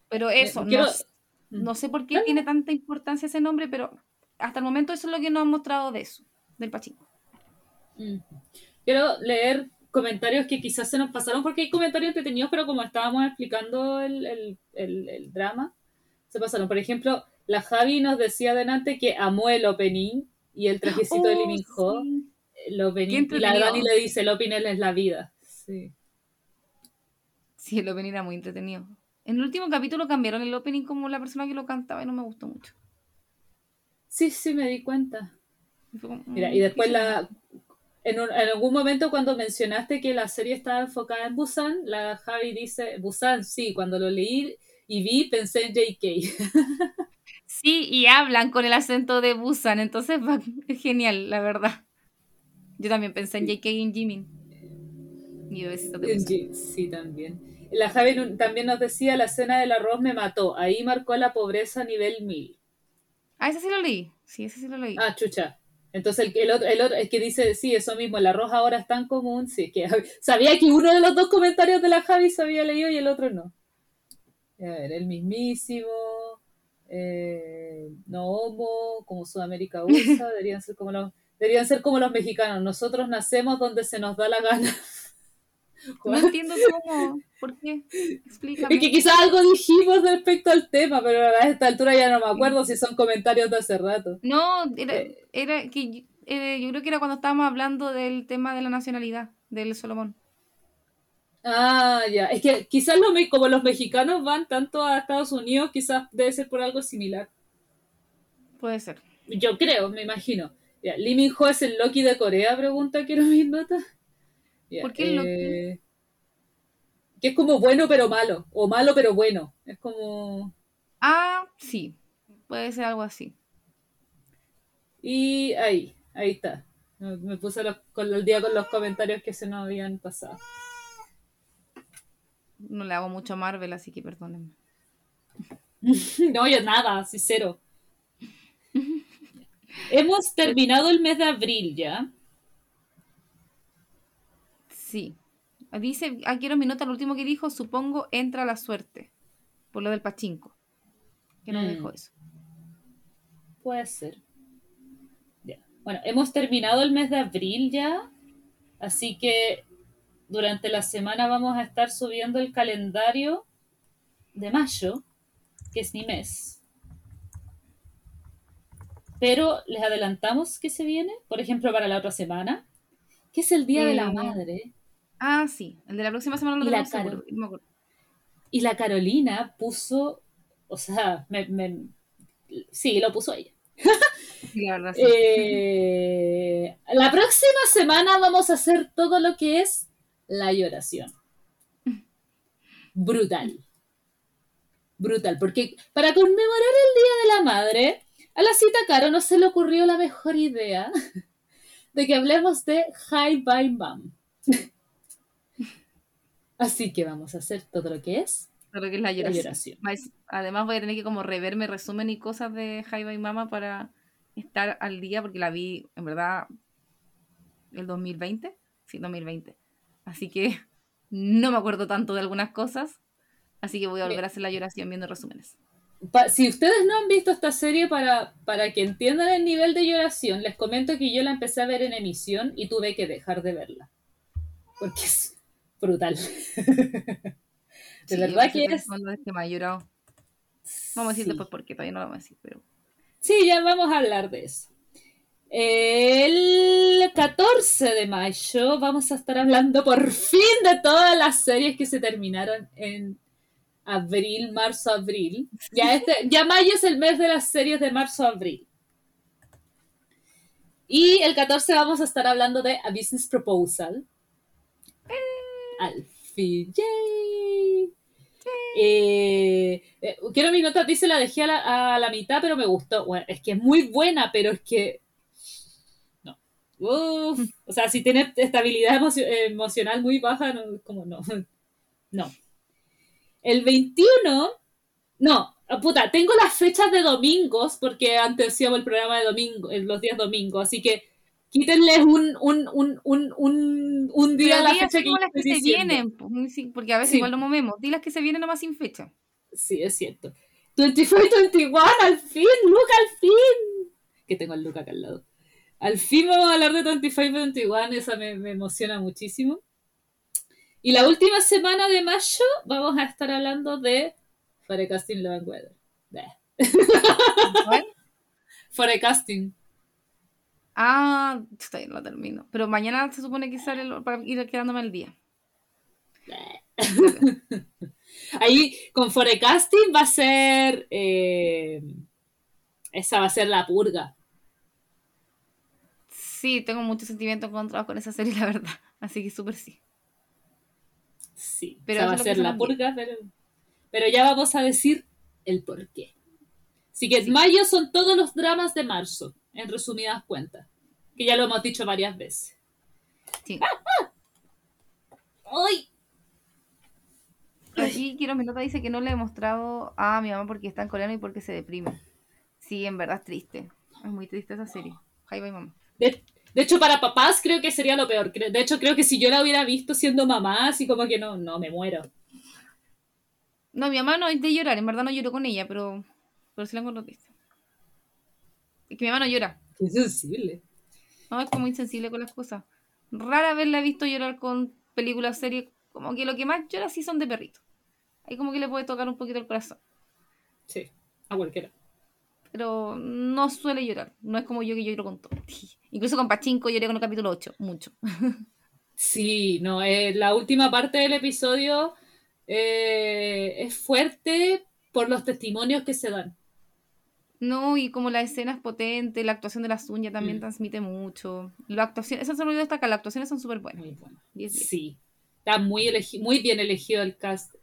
Pero eso, no Quiero- s- no, sé por qué tiene tanta importancia ese nombre, pero hasta el momento eso es lo que nos han mostrado de eso, del pachinko. Mm. Quiero leer comentarios que quizás se nos pasaron porque hay comentarios entretenidos, pero como estábamos explicando el, el- el- el drama, se pasaron. Por ejemplo, la Javi nos decía adelante que amó el opening y el trajecito de Oh, Lee Min Ho. sí. El opening, y la. Dani le dice, el opening es la vida. Sí. Sí, el opening era muy entretenido. En el último capítulo cambiaron el opening como la persona que lo cantaba y no me gustó mucho. sí, sí, me di cuenta. Mira, mm, y después ¿qué la... En, un- en algún momento cuando mencionaste que la serie estaba enfocada en Busan, la Javi dice, Busan, sí, cuando lo leí y vi pensé en JK. Sí, y hablan con el acento de Busan, entonces va- es genial, la verdad. Yo también pensé en J.K. y en Jimin. Mi bebecito de Sí, también. La Javi también nos decía, la escena del arroz me mató, ahí marcó la pobreza a nivel mil. Ah, ese sí lo leí. Sí, ese sí lo leí. Ah, chucha. Entonces el, el otro, el otro es que dice, sí, eso mismo, el arroz ahora es tan común, sí, que sabía que uno de los dos comentarios de la Javi se había leído y el otro no. A ver, el mismísimo, eh, no homo, como Sudamérica USA, deberían ser como los, deberían ser como los mexicanos, nosotros nacemos donde se nos da la gana. No entiendo cómo. ¿Por qué? Explícame. Es que quizás algo dijimos respecto al tema, pero a esta altura ya no me acuerdo si son comentarios de hace rato. No, era, Eh. era que yo- eh, yo creo que era cuando estábamos hablando del tema de la nacionalidad del Solomón. Ah, ya. Es que quizás lo me- como los mexicanos van tanto a Estados Unidos, quizás debe ser por algo similar. Puede ser. Yo creo, me imagino. Ya, Lee Min Ho es el Loki de Corea, pregunta, quiero mis notas. Ya, ¿Por qué eh, Que es como bueno pero malo, o malo pero bueno. Es como... Ah, sí. Puede ser algo así. Y ahí, ahí está. Me puse los- con el día con los comentarios que se nos habían pasado. No le hago mucho a Marvel, así que perdónenme. No, yo nada, sí, cero. Hemos terminado el mes de abril ya. Sí. Dice, ah, quiero mi nota, lo último que dijo, supongo entra la suerte. Por lo del pachinko. Que nos Mm. dejó eso. Puede ser. Bueno, hemos terminado el mes de abril ya, así que durante la semana vamos a estar subiendo el calendario de mayo, que es mi mes. Pero les adelantamos que se viene, por ejemplo, para la otra semana, que es el Día de la Eh, Madre. Ah, sí. El de la próxima semana lo Y la seguro, no me acuerdo. Y la Carolina puso, o sea, me- me- sí, lo puso ella. La verdad, sí. Eh, la próxima semana vamos a hacer todo lo que es la lloración. Brutal. Brutal, porque para conmemorar el Día de la Madre, a la cita Caro no se le ocurrió la mejor idea de que hablemos de High by Mom. Así que vamos a hacer todo lo que es Creo que es la la lloración. lloración. Más- Además voy a tener que como reverme resumen y cosas de Jaiba y Mama para estar al día porque la vi en verdad el 2020, sí, 2020. Así que no me acuerdo tanto de algunas cosas, así que voy a volver Bien. a hacer la lloración viendo resúmenes. Pa- si ustedes no han visto esta serie para, para que entiendan el nivel de lloración, les comento que yo la empecé a ver en emisión y tuve que dejar de verla. Porque es brutal. de Sí, verdad que es... que me ha llorado. Vamos a decir Sí. después por qué, todavía no lo vamos a decir, pero Sí, ya vamos a hablar de eso. El 14 de mayo vamos a estar hablando por fin de todas las series que se terminaron en abril, marzo, abril. Ya, este, ya mayo es el mes de las series de marzo, abril. Y el 14 vamos a estar hablando de A Business Proposal. Al fin, yay. Eh, eh, quiero mi nota, dice la dejé a la, a la mitad, pero me gustó. Bueno, es que es muy buena, pero es que. No. Uf. O sea, si tiene estabilidad emocio- emocional muy baja, no, como no. No. El 21. No, puta, tengo las fechas de domingos, porque antes hacíamos el programa de domingo, los días domingos, así que quítenles un, un, un, un, un, un día a la fecha que las que se vienen, pues, porque a veces Sí. igual lo movemos. Di las que se vienen nomás sin fecha. Sí, es cierto. 25 y 21, al fin, Luca, al fin. Que tengo al Luca acá al lado. Al fin vamos a hablar de 25 y 21, esa me, me emociona muchísimo. Y la última semana de mayo vamos a estar hablando de Forecasting Love and Weather. Forecasting. Ah, todavía no lo termino. Pero mañana se supone que sale el- para ir quedándome al día. Ahí con Forecasting va a ser. eh, esa va a ser la purga. Sí, tengo muchos sentimientos encontrados con esa serie, la verdad. Así que súper sí. Sí, Pero esa va a ser se la purga, pero, pero ya vamos a decir el por qué. Así que en mayo son todos los dramas de marzo, en resumidas cuentas, que ya lo hemos dicho varias veces. Sí. ¡Ay! Aquí quiero mi nota dice que no le he mostrado a mi mamá porque está en coreano y porque se deprime. Sí, en verdad es triste. Es muy triste esa serie. Ahí va mamá. De, de hecho, para papás creo que sería lo peor. De hecho, creo que si yo la hubiera visto siendo mamá, así como que no, no, me muero. No, mi mamá no es de llorar, en verdad no lloro con ella, pero, pero sí la encuentro triste. Es que mi mamá no llora. Qué sensible. No, es como insensible con las cosas. Rara vez la he visto llorar con películas, series. Como que lo que más llora sí son de perrito. Ahí como que le puede tocar un poquito el corazón. Sí, a cualquiera. Pero no suele llorar. No es como yo que lloro con todo. Incluso con Pachinko lloré con el capítulo 8. Mucho. Sí, no, eh, la última parte del episodio eh, es fuerte por los testimonios que se dan. No, y como la escena es potente, la actuación de la Zunya también Mm. transmite mucho. La actuación, eso se me olvidó destacar, las actuaciones son súper buenas. Muy bueno. 10 10. Sí, está muy, elegi- muy bien elegido el cast.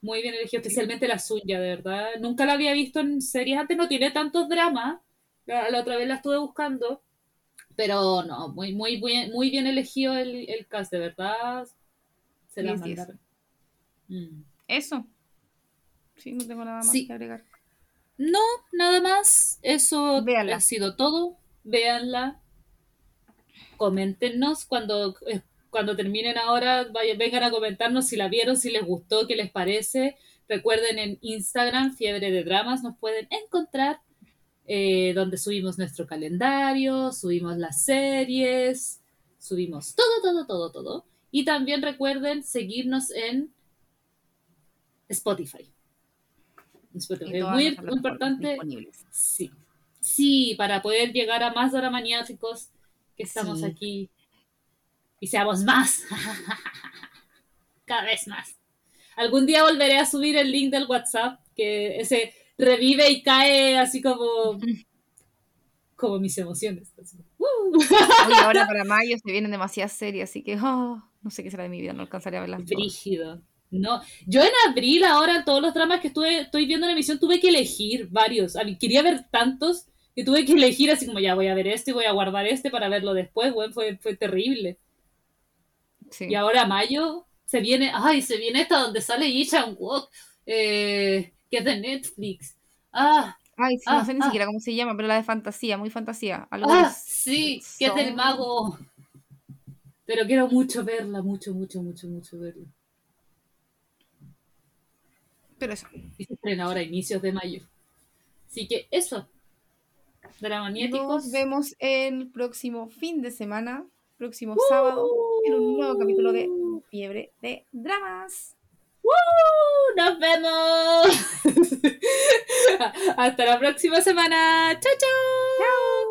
Muy bien elegido, especialmente la suya, de verdad. Nunca la había visto en series. Antes no tiene tantos dramas. La, la otra vez la estuve buscando. Pero no, muy, muy, bien, muy bien elegido el, el cast, de verdad. Se la 10, 10. mandaron. Mm. Eso. Sí, no tengo nada más Sí. que agregar. No, nada más. Eso Véanla. ha sido todo. Véanla. Coméntenos cuando, eh, cuando terminen ahora. Vengan a comentarnos si la vieron, si les gustó, qué les parece. Recuerden en Instagram, Fiebre de Dramas, nos pueden encontrar. eh, donde subimos nuestro calendario, subimos las series, subimos todo, todo, todo, todo. Y también recuerden seguirnos en Spotify. Es muy importante. Sí. Sí, para poder llegar a más doramaniáticos que estamos Sí. aquí y seamos más. Cada vez más. Algún día volveré a subir el link del WhatsApp, que ese revive y cae así como, como mis emociones. ¡Uh! Oye, ahora para mayo se vienen demasiadas series, así que oh, no sé qué será de mi vida, no alcanzaré a verlas. todas. No, yo en abril ahora todos los dramas que estuve, estoy viendo en la emisión tuve que elegir varios. A mí, quería ver tantos que tuve que elegir así como ya voy a ver este y voy a guardar este para verlo después. Bueno, fue, fue terrible. Sí. Y ahora mayo se viene, ay, se viene esta donde sale Yi Chang-wook, eh, que es de Netflix. Ah, Ay, sí, Ah, no sé ni ah. siquiera cómo se llama, pero la de fantasía, muy fantasía. Algo ah, de sí, que es del mago. Pero quiero mucho verla, mucho, mucho, mucho, mucho verla. Pero eso. Y se estrena ahora a inicios de mayo. Así que eso. Dramaniáticos. Nos vemos el próximo fin de semana, próximo sábado, en un nuevo capítulo de Fiebre de Dramas. ¡Uh! ¡Nos vemos! Hasta la próxima semana. ¡Chao, chao!